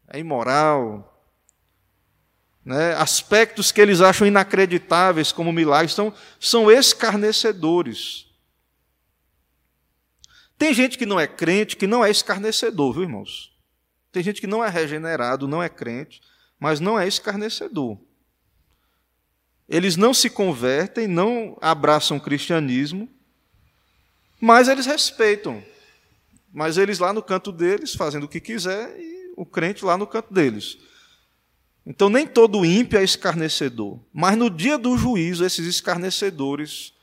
é imoral. Né? Aspectos que eles acham inacreditáveis como milagres são, são escarnecedores. Tem gente que não é crente que não é escarnecedor, viu, irmãos? Tem gente que não é regenerado, não é crente, mas não é escarnecedor. Eles não se convertem, não abraçam o cristianismo, mas eles respeitam. Mas eles lá no canto deles, fazendo o que quiser, e o crente lá no canto deles. Então, nem todo ímpio é escarnecedor. Mas no dia do juízo, esses escarnecedores,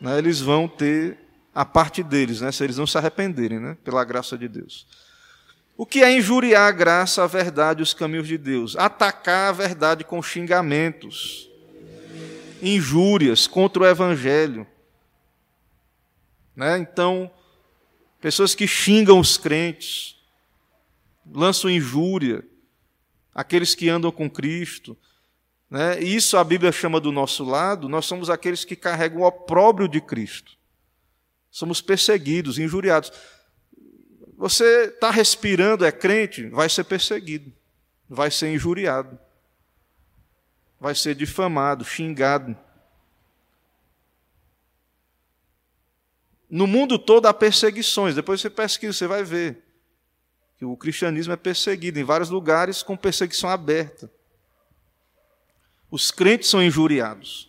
né, eles vão ter a parte deles, né, se eles não se arrependerem, né, pela graça de Deus. O que é injuriar a graça, a verdade, os caminhos de Deus? Atacar a verdade com xingamentos injúrias contra o Evangelho. Né? Então, pessoas que xingam os crentes, lançam injúria, aqueles que andam com Cristo. Né? Isso a Bíblia chama do nosso lado, nós somos aqueles que carregam o opróbrio de Cristo. Somos perseguidos, injuriados. Você está respirando, é crente, vai ser perseguido, vai ser injuriado vai ser difamado, xingado. No mundo todo há perseguições, depois você pesquisa, você vai ver que o cristianismo é perseguido em vários lugares com perseguição aberta. Os crentes são injuriados.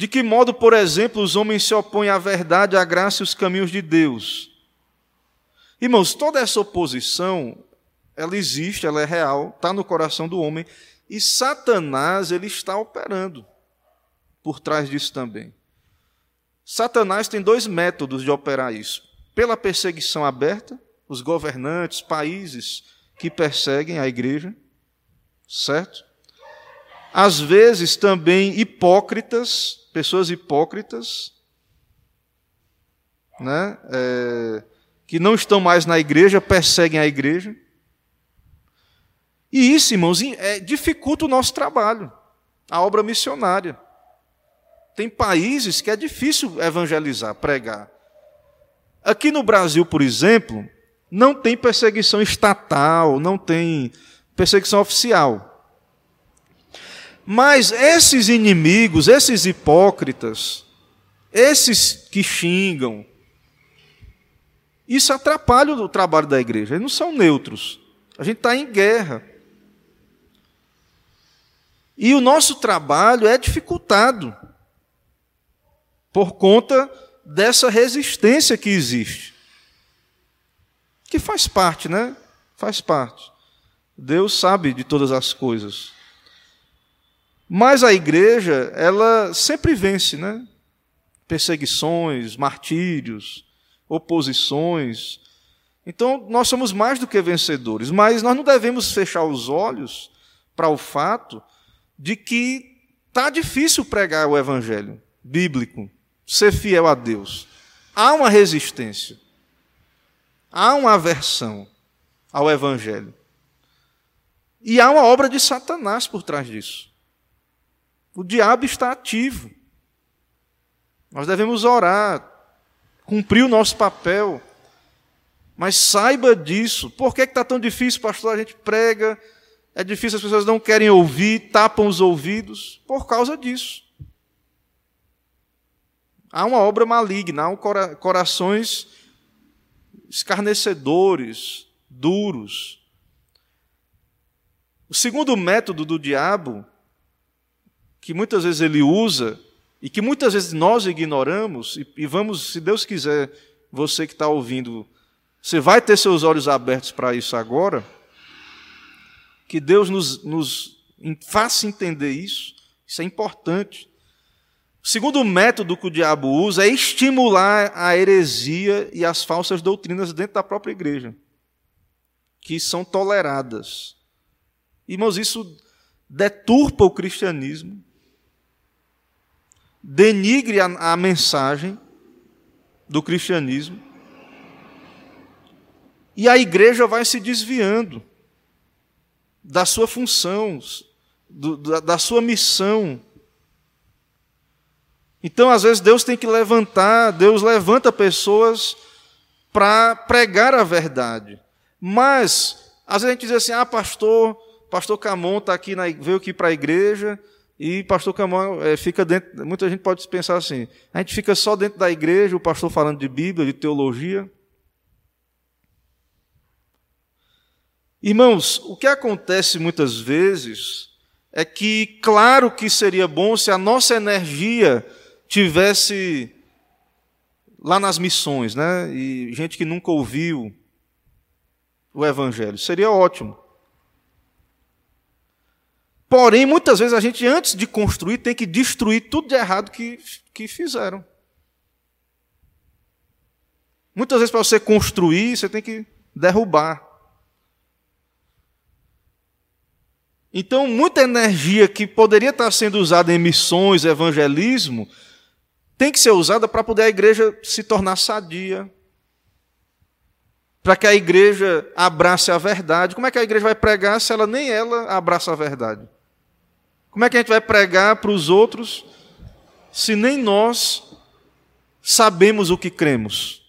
De que modo, por exemplo, os homens se opõem à verdade, à graça e os caminhos de Deus? Irmãos, toda essa oposição ela existe, ela é real, está no coração do homem, e Satanás ele está operando por trás disso também. Satanás tem dois métodos de operar isso: pela perseguição aberta, os governantes, países que perseguem a igreja, certo? Às vezes também hipócritas, pessoas hipócritas, né? É, que não estão mais na igreja, perseguem a igreja. E isso, irmãos, é, dificulta o nosso trabalho, a obra missionária. Tem países que é difícil evangelizar, pregar. Aqui no Brasil, por exemplo, não tem perseguição estatal, não tem perseguição oficial. Mas esses inimigos, esses hipócritas, esses que xingam, isso atrapalha o trabalho da igreja. Eles não são neutros. A gente está em guerra. E o nosso trabalho é dificultado por conta dessa resistência que existe. Que faz parte, né? Faz parte. Deus sabe de todas as coisas. Mas a igreja, ela sempre vence, né? Perseguições, martírios, oposições. Então, nós somos mais do que vencedores, mas nós não devemos fechar os olhos para o fato de que está difícil pregar o evangelho bíblico ser fiel a Deus. Há uma resistência. Há uma aversão ao Evangelho. E há uma obra de Satanás por trás disso. O diabo está ativo. Nós devemos orar, cumprir o nosso papel. Mas saiba disso. Por que está tão difícil, pastor? A gente prega, é difícil, as pessoas não querem ouvir, tapam os ouvidos. Por causa disso. Há uma obra maligna, há um cora corações escarnecedores, duros. O segundo método do diabo, que muitas vezes ele usa, e que muitas vezes nós ignoramos, e, e vamos, se Deus quiser, você que está ouvindo, você vai ter seus olhos abertos para isso agora, que Deus nos, nos faça entender isso, isso é importante. O segundo método que o diabo usa é estimular a heresia e as falsas doutrinas dentro da própria igreja, que são toleradas. Irmãos, isso deturpa o cristianismo, denigre a, a mensagem do cristianismo, e a igreja vai se desviando da sua função, do, da, da sua missão então, às vezes, Deus tem que levantar, Deus levanta pessoas para pregar a verdade. Mas, às vezes a gente diz assim, ah, pastor, pastor Camon tá aqui na, veio aqui para a igreja, e pastor Camon é, fica dentro. Muita gente pode pensar assim: a gente fica só dentro da igreja, o pastor falando de Bíblia, de teologia. Irmãos, o que acontece muitas vezes é que, claro que seria bom se a nossa energia tivesse lá nas missões, né? E gente que nunca ouviu o evangelho, seria ótimo. Porém, muitas vezes a gente, antes de construir, tem que destruir tudo de errado que, que fizeram. Muitas vezes, para você construir, você tem que derrubar. Então, muita energia que poderia estar sendo usada em missões, evangelismo, tem que ser usada para poder a igreja se tornar sadia, para que a igreja abrace a verdade. Como é que a igreja vai pregar se ela nem ela abraça a verdade? Como é que a gente vai pregar para os outros se nem nós sabemos o que cremos?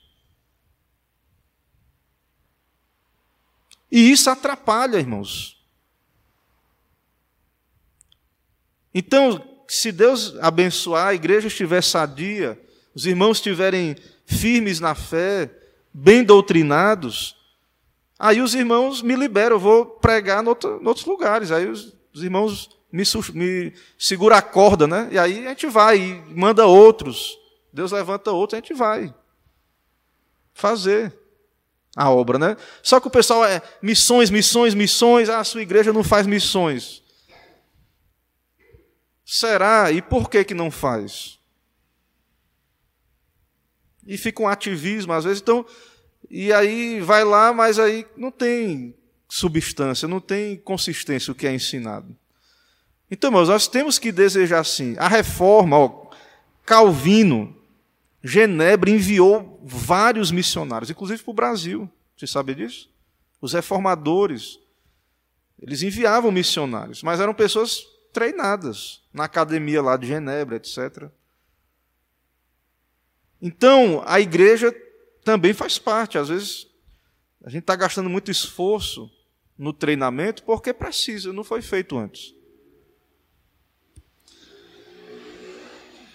E isso atrapalha, irmãos. Então, se Deus abençoar, a igreja estiver sadia, os irmãos estiverem firmes na fé, bem doutrinados, aí os irmãos me liberam, eu vou pregar em outros lugares. Aí os, os irmãos me, me seguram a corda, né? E aí a gente vai e manda outros. Deus levanta outros, a gente vai fazer a obra, né? Só que o pessoal é missões, missões, missões, ah, a sua igreja não faz missões. Será? E por que que não faz? E fica um ativismo, às vezes, então, e aí vai lá, mas aí não tem substância, não tem consistência o que é ensinado. Então, irmãos, nós temos que desejar sim. A reforma, ó, Calvino, Genebra enviou vários missionários, inclusive para o Brasil. Você sabe disso? Os reformadores, eles enviavam missionários, mas eram pessoas treinadas na academia lá de Genebra, etc. Então, a igreja também faz parte. Às vezes, a gente está gastando muito esforço no treinamento porque precisa, não foi feito antes.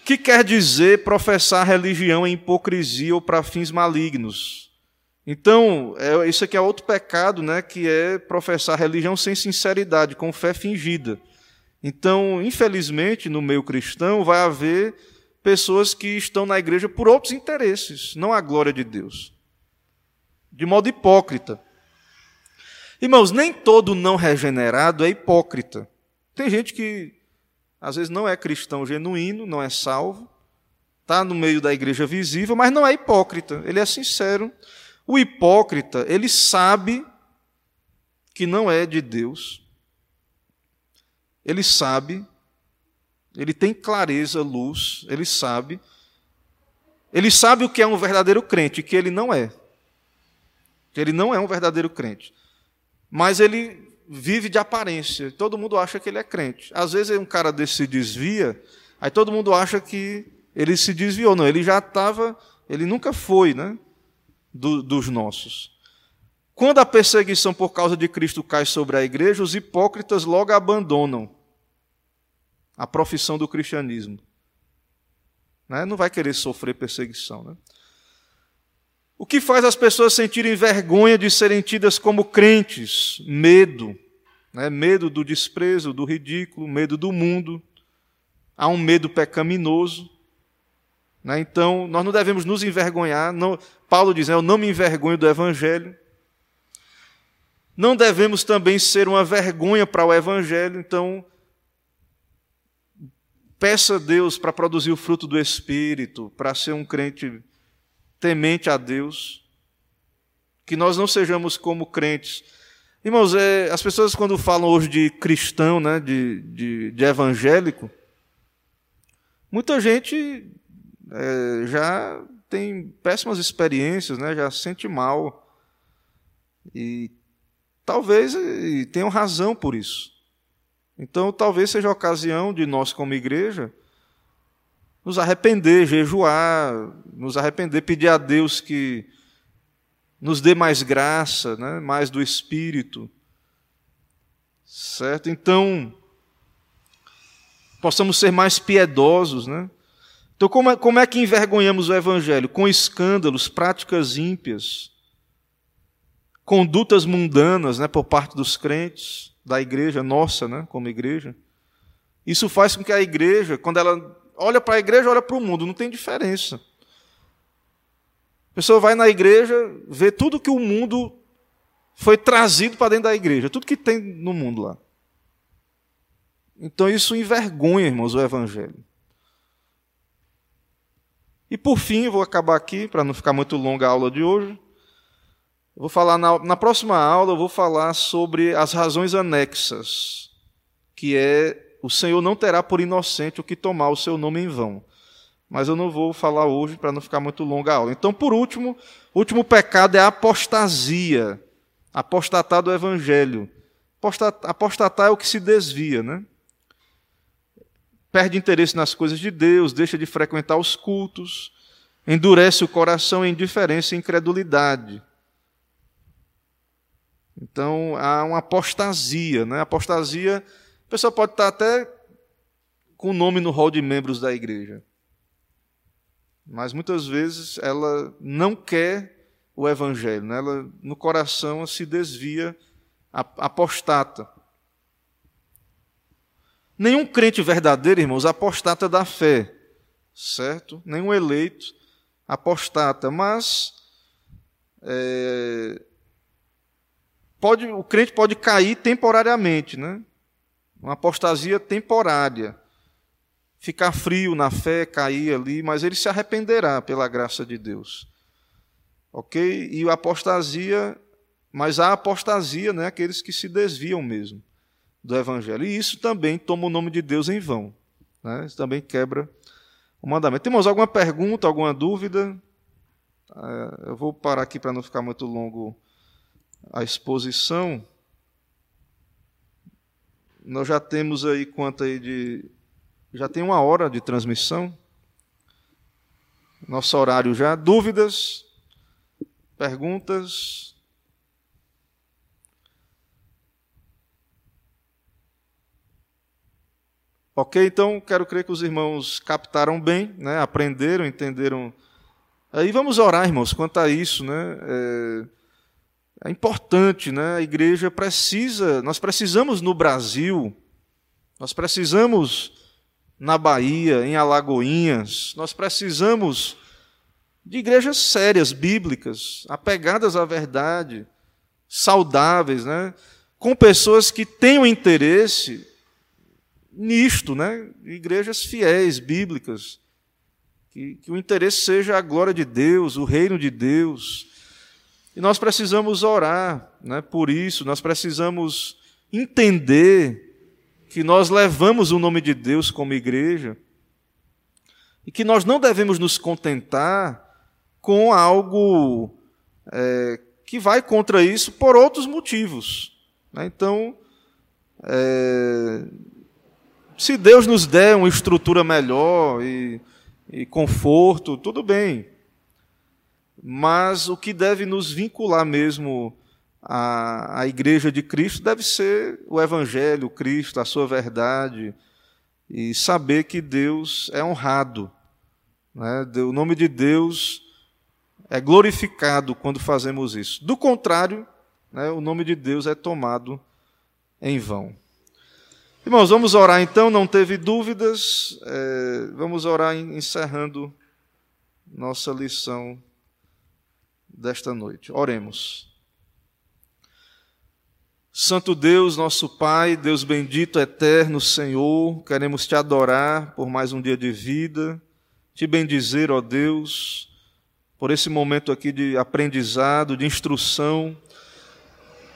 Que quer dizer professar religião em hipocrisia ou para fins malignos? Então, é, isso aqui é outro pecado, né, que é professar religião sem sinceridade, com fé fingida. Então, infelizmente, no meio cristão, vai haver pessoas que estão na igreja por outros interesses, não a glória de Deus. De modo hipócrita. Irmãos, nem todo não regenerado é hipócrita. Tem gente que às vezes não é cristão genuíno, não é salvo, está no meio da igreja visível, mas não é hipócrita, ele é sincero. O hipócrita, ele sabe que não é de Deus, ele sabe ele tem clareza, luz, ele sabe. Ele sabe o que é um verdadeiro crente, que ele não é. Que ele não é um verdadeiro crente. Mas ele vive de aparência. Todo mundo acha que ele é crente. Às vezes um cara desse se desvia, aí todo mundo acha que ele se desviou. Não, ele já estava, ele nunca foi, né? Do, dos nossos. Quando a perseguição por causa de Cristo cai sobre a igreja, os hipócritas logo abandonam a profissão do cristianismo. Né? Não vai querer sofrer perseguição. Né? O que faz as pessoas sentirem vergonha de serem tidas como crentes? Medo. Né? Medo do desprezo, do ridículo, medo do mundo. Há um medo pecaminoso. Né? Então, nós não devemos nos envergonhar. Não, Paulo diz: né? Eu não me envergonho do Evangelho. Não devemos também ser uma vergonha para o Evangelho. Então, Peça a Deus para produzir o fruto do Espírito, para ser um crente temente a Deus. Que nós não sejamos como crentes. Irmãos, é, as pessoas quando falam hoje de cristão, né, de, de, de evangélico, muita gente é, já tem péssimas experiências, né, já sente mal. E talvez e tenham razão por isso. Então, talvez seja a ocasião de nós, como igreja, nos arrepender, jejuar, nos arrepender, pedir a Deus que nos dê mais graça, né? mais do Espírito. Certo? Então, possamos ser mais piedosos. Né? Então, como é, como é que envergonhamos o Evangelho? Com escândalos, práticas ímpias, condutas mundanas né, por parte dos crentes da igreja, nossa, né, como igreja. Isso faz com que a igreja, quando ela olha para a igreja, olha para o mundo, não tem diferença. A pessoa vai na igreja, vê tudo que o mundo foi trazido para dentro da igreja, tudo que tem no mundo lá. Então isso envergonha, irmãos, o evangelho. E por fim, vou acabar aqui, para não ficar muito longa a aula de hoje. Eu vou falar na, na próxima aula, eu vou falar sobre as razões anexas, que é o Senhor não terá por inocente o que tomar o seu nome em vão. Mas eu não vou falar hoje para não ficar muito longa a aula. Então, por último, o último pecado é a apostasia, apostatar do evangelho. Apostatar é o que se desvia, né? Perde interesse nas coisas de Deus, deixa de frequentar os cultos, endurece o coração em indiferença e incredulidade. Então há uma apostasia, né? Apostasia, a pessoa pode estar até com o nome no hall de membros da igreja. Mas muitas vezes ela não quer o evangelho, né? ela no coração se desvia, apostata. Nenhum crente verdadeiro, irmãos, apostata da fé, certo? Nenhum eleito apostata, mas é, pode, o crente pode cair temporariamente, né? Uma apostasia temporária. ficar frio na fé, cair ali, mas ele se arrependerá pela graça de Deus. Ok? E a apostasia, mas a apostasia, né, aqueles que se desviam mesmo do Evangelho. E isso também toma o nome de Deus em vão. Né? Isso também quebra o mandamento. Temos alguma pergunta, alguma dúvida? É, eu vou parar aqui para não ficar muito longo a exposição. Nós já temos aí quanto aí de. Já tem uma hora de transmissão. Nosso horário já. Dúvidas? Perguntas? Ok, então quero crer que os irmãos captaram bem, né, aprenderam, entenderam. Aí vamos orar, irmãos, quanto a isso, né? É, é importante, né? A igreja precisa, nós precisamos no Brasil, nós precisamos na Bahia, em Alagoinhas, nós precisamos de igrejas sérias, bíblicas, apegadas à verdade, saudáveis, né? com pessoas que tenham interesse nisto, né? igrejas fiéis, bíblicas, que, que o interesse seja a glória de Deus, o reino de Deus. E nós precisamos orar né, por isso, nós precisamos entender que nós levamos o nome de Deus como igreja e que nós não devemos nos contentar com algo é, que vai contra isso por outros motivos. Né? Então, é, se Deus nos der uma estrutura melhor e, e conforto, tudo bem. Mas o que deve nos vincular mesmo à, à Igreja de Cristo deve ser o Evangelho, Cristo, a sua verdade, e saber que Deus é honrado. Né? O nome de Deus é glorificado quando fazemos isso. Do contrário, né, o nome de Deus é tomado em vão. Irmãos, vamos orar então, não teve dúvidas, é, vamos orar encerrando nossa lição desta noite. Oremos. Santo Deus, nosso Pai, Deus bendito, eterno Senhor, queremos te adorar por mais um dia de vida, te bendizer, ó Deus, por esse momento aqui de aprendizado, de instrução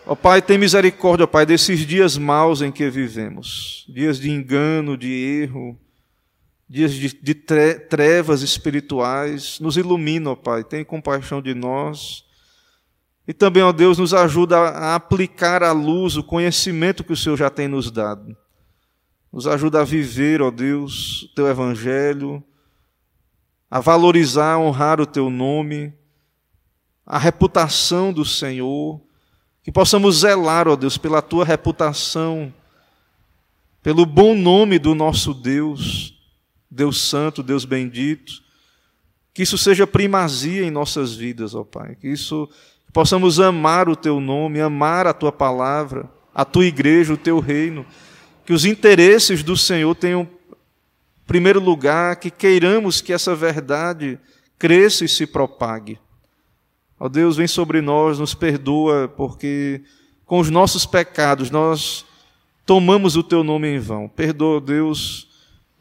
Ó Pai, tem misericórdia, ó Pai, desses dias maus em que vivemos, dias de engano, de erro, dias de, de trevas espirituais. Nos ilumina, ó Pai, tem compaixão de nós. E também, ó Deus, nos ajuda a aplicar à luz o conhecimento que o Senhor já tem nos dado. Nos ajuda a viver, ó Deus, o teu evangelho, a valorizar, honrar o teu nome, a reputação do Senhor que possamos zelar, ó Deus, pela tua reputação, pelo bom nome do nosso Deus, Deus Santo, Deus Bendito. Que isso seja primazia em nossas vidas, ó Pai. Que isso que possamos amar o teu nome, amar a tua palavra, a tua igreja, o teu reino. Que os interesses do Senhor tenham primeiro lugar, que queiramos que essa verdade cresça e se propague. Ó Deus, vem sobre nós, nos perdoa, porque com os nossos pecados nós tomamos o teu nome em vão. Perdoa, Deus,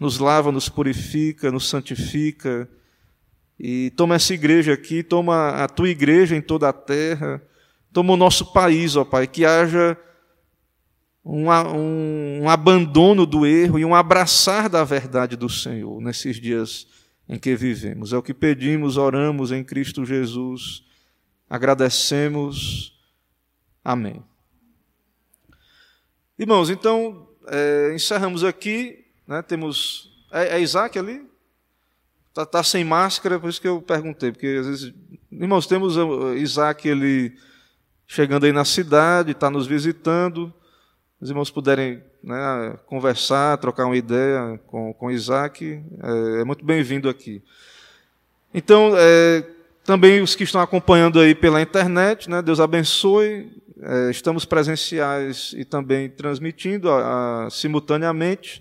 nos lava, nos purifica, nos santifica. E toma essa igreja aqui, toma a tua igreja em toda a terra, toma o nosso país, ó Pai, que haja um, um, um abandono do erro e um abraçar da verdade do Senhor nesses dias em que vivemos. É o que pedimos, oramos em Cristo Jesus agradecemos. Amém. Irmãos, então, é, encerramos aqui. Né, temos. É, é Isaac ali? Está tá sem máscara, por isso que eu perguntei. Porque às vezes. Irmãos, temos uh, Isaac ele chegando aí na cidade, está nos visitando. Os irmãos puderem né, conversar, trocar uma ideia com, com Isaac, é, é muito bem-vindo aqui. Então, é, também os que estão acompanhando aí pela internet, né, Deus abençoe. É, estamos presenciais e também transmitindo a, a, simultaneamente.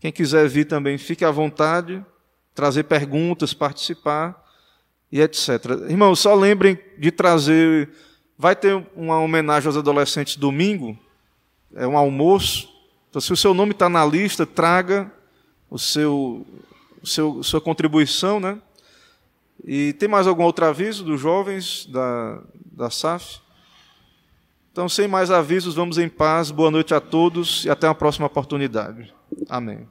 Quem quiser vir também, fique à vontade, trazer perguntas, participar e etc. Irmãos, só lembrem de trazer. Vai ter uma homenagem aos adolescentes domingo, é um almoço. Então, se o seu nome está na lista, traga o seu, o seu sua contribuição, né? E tem mais algum outro aviso dos jovens da, da SAF? Então, sem mais avisos, vamos em paz. Boa noite a todos e até a próxima oportunidade. Amém.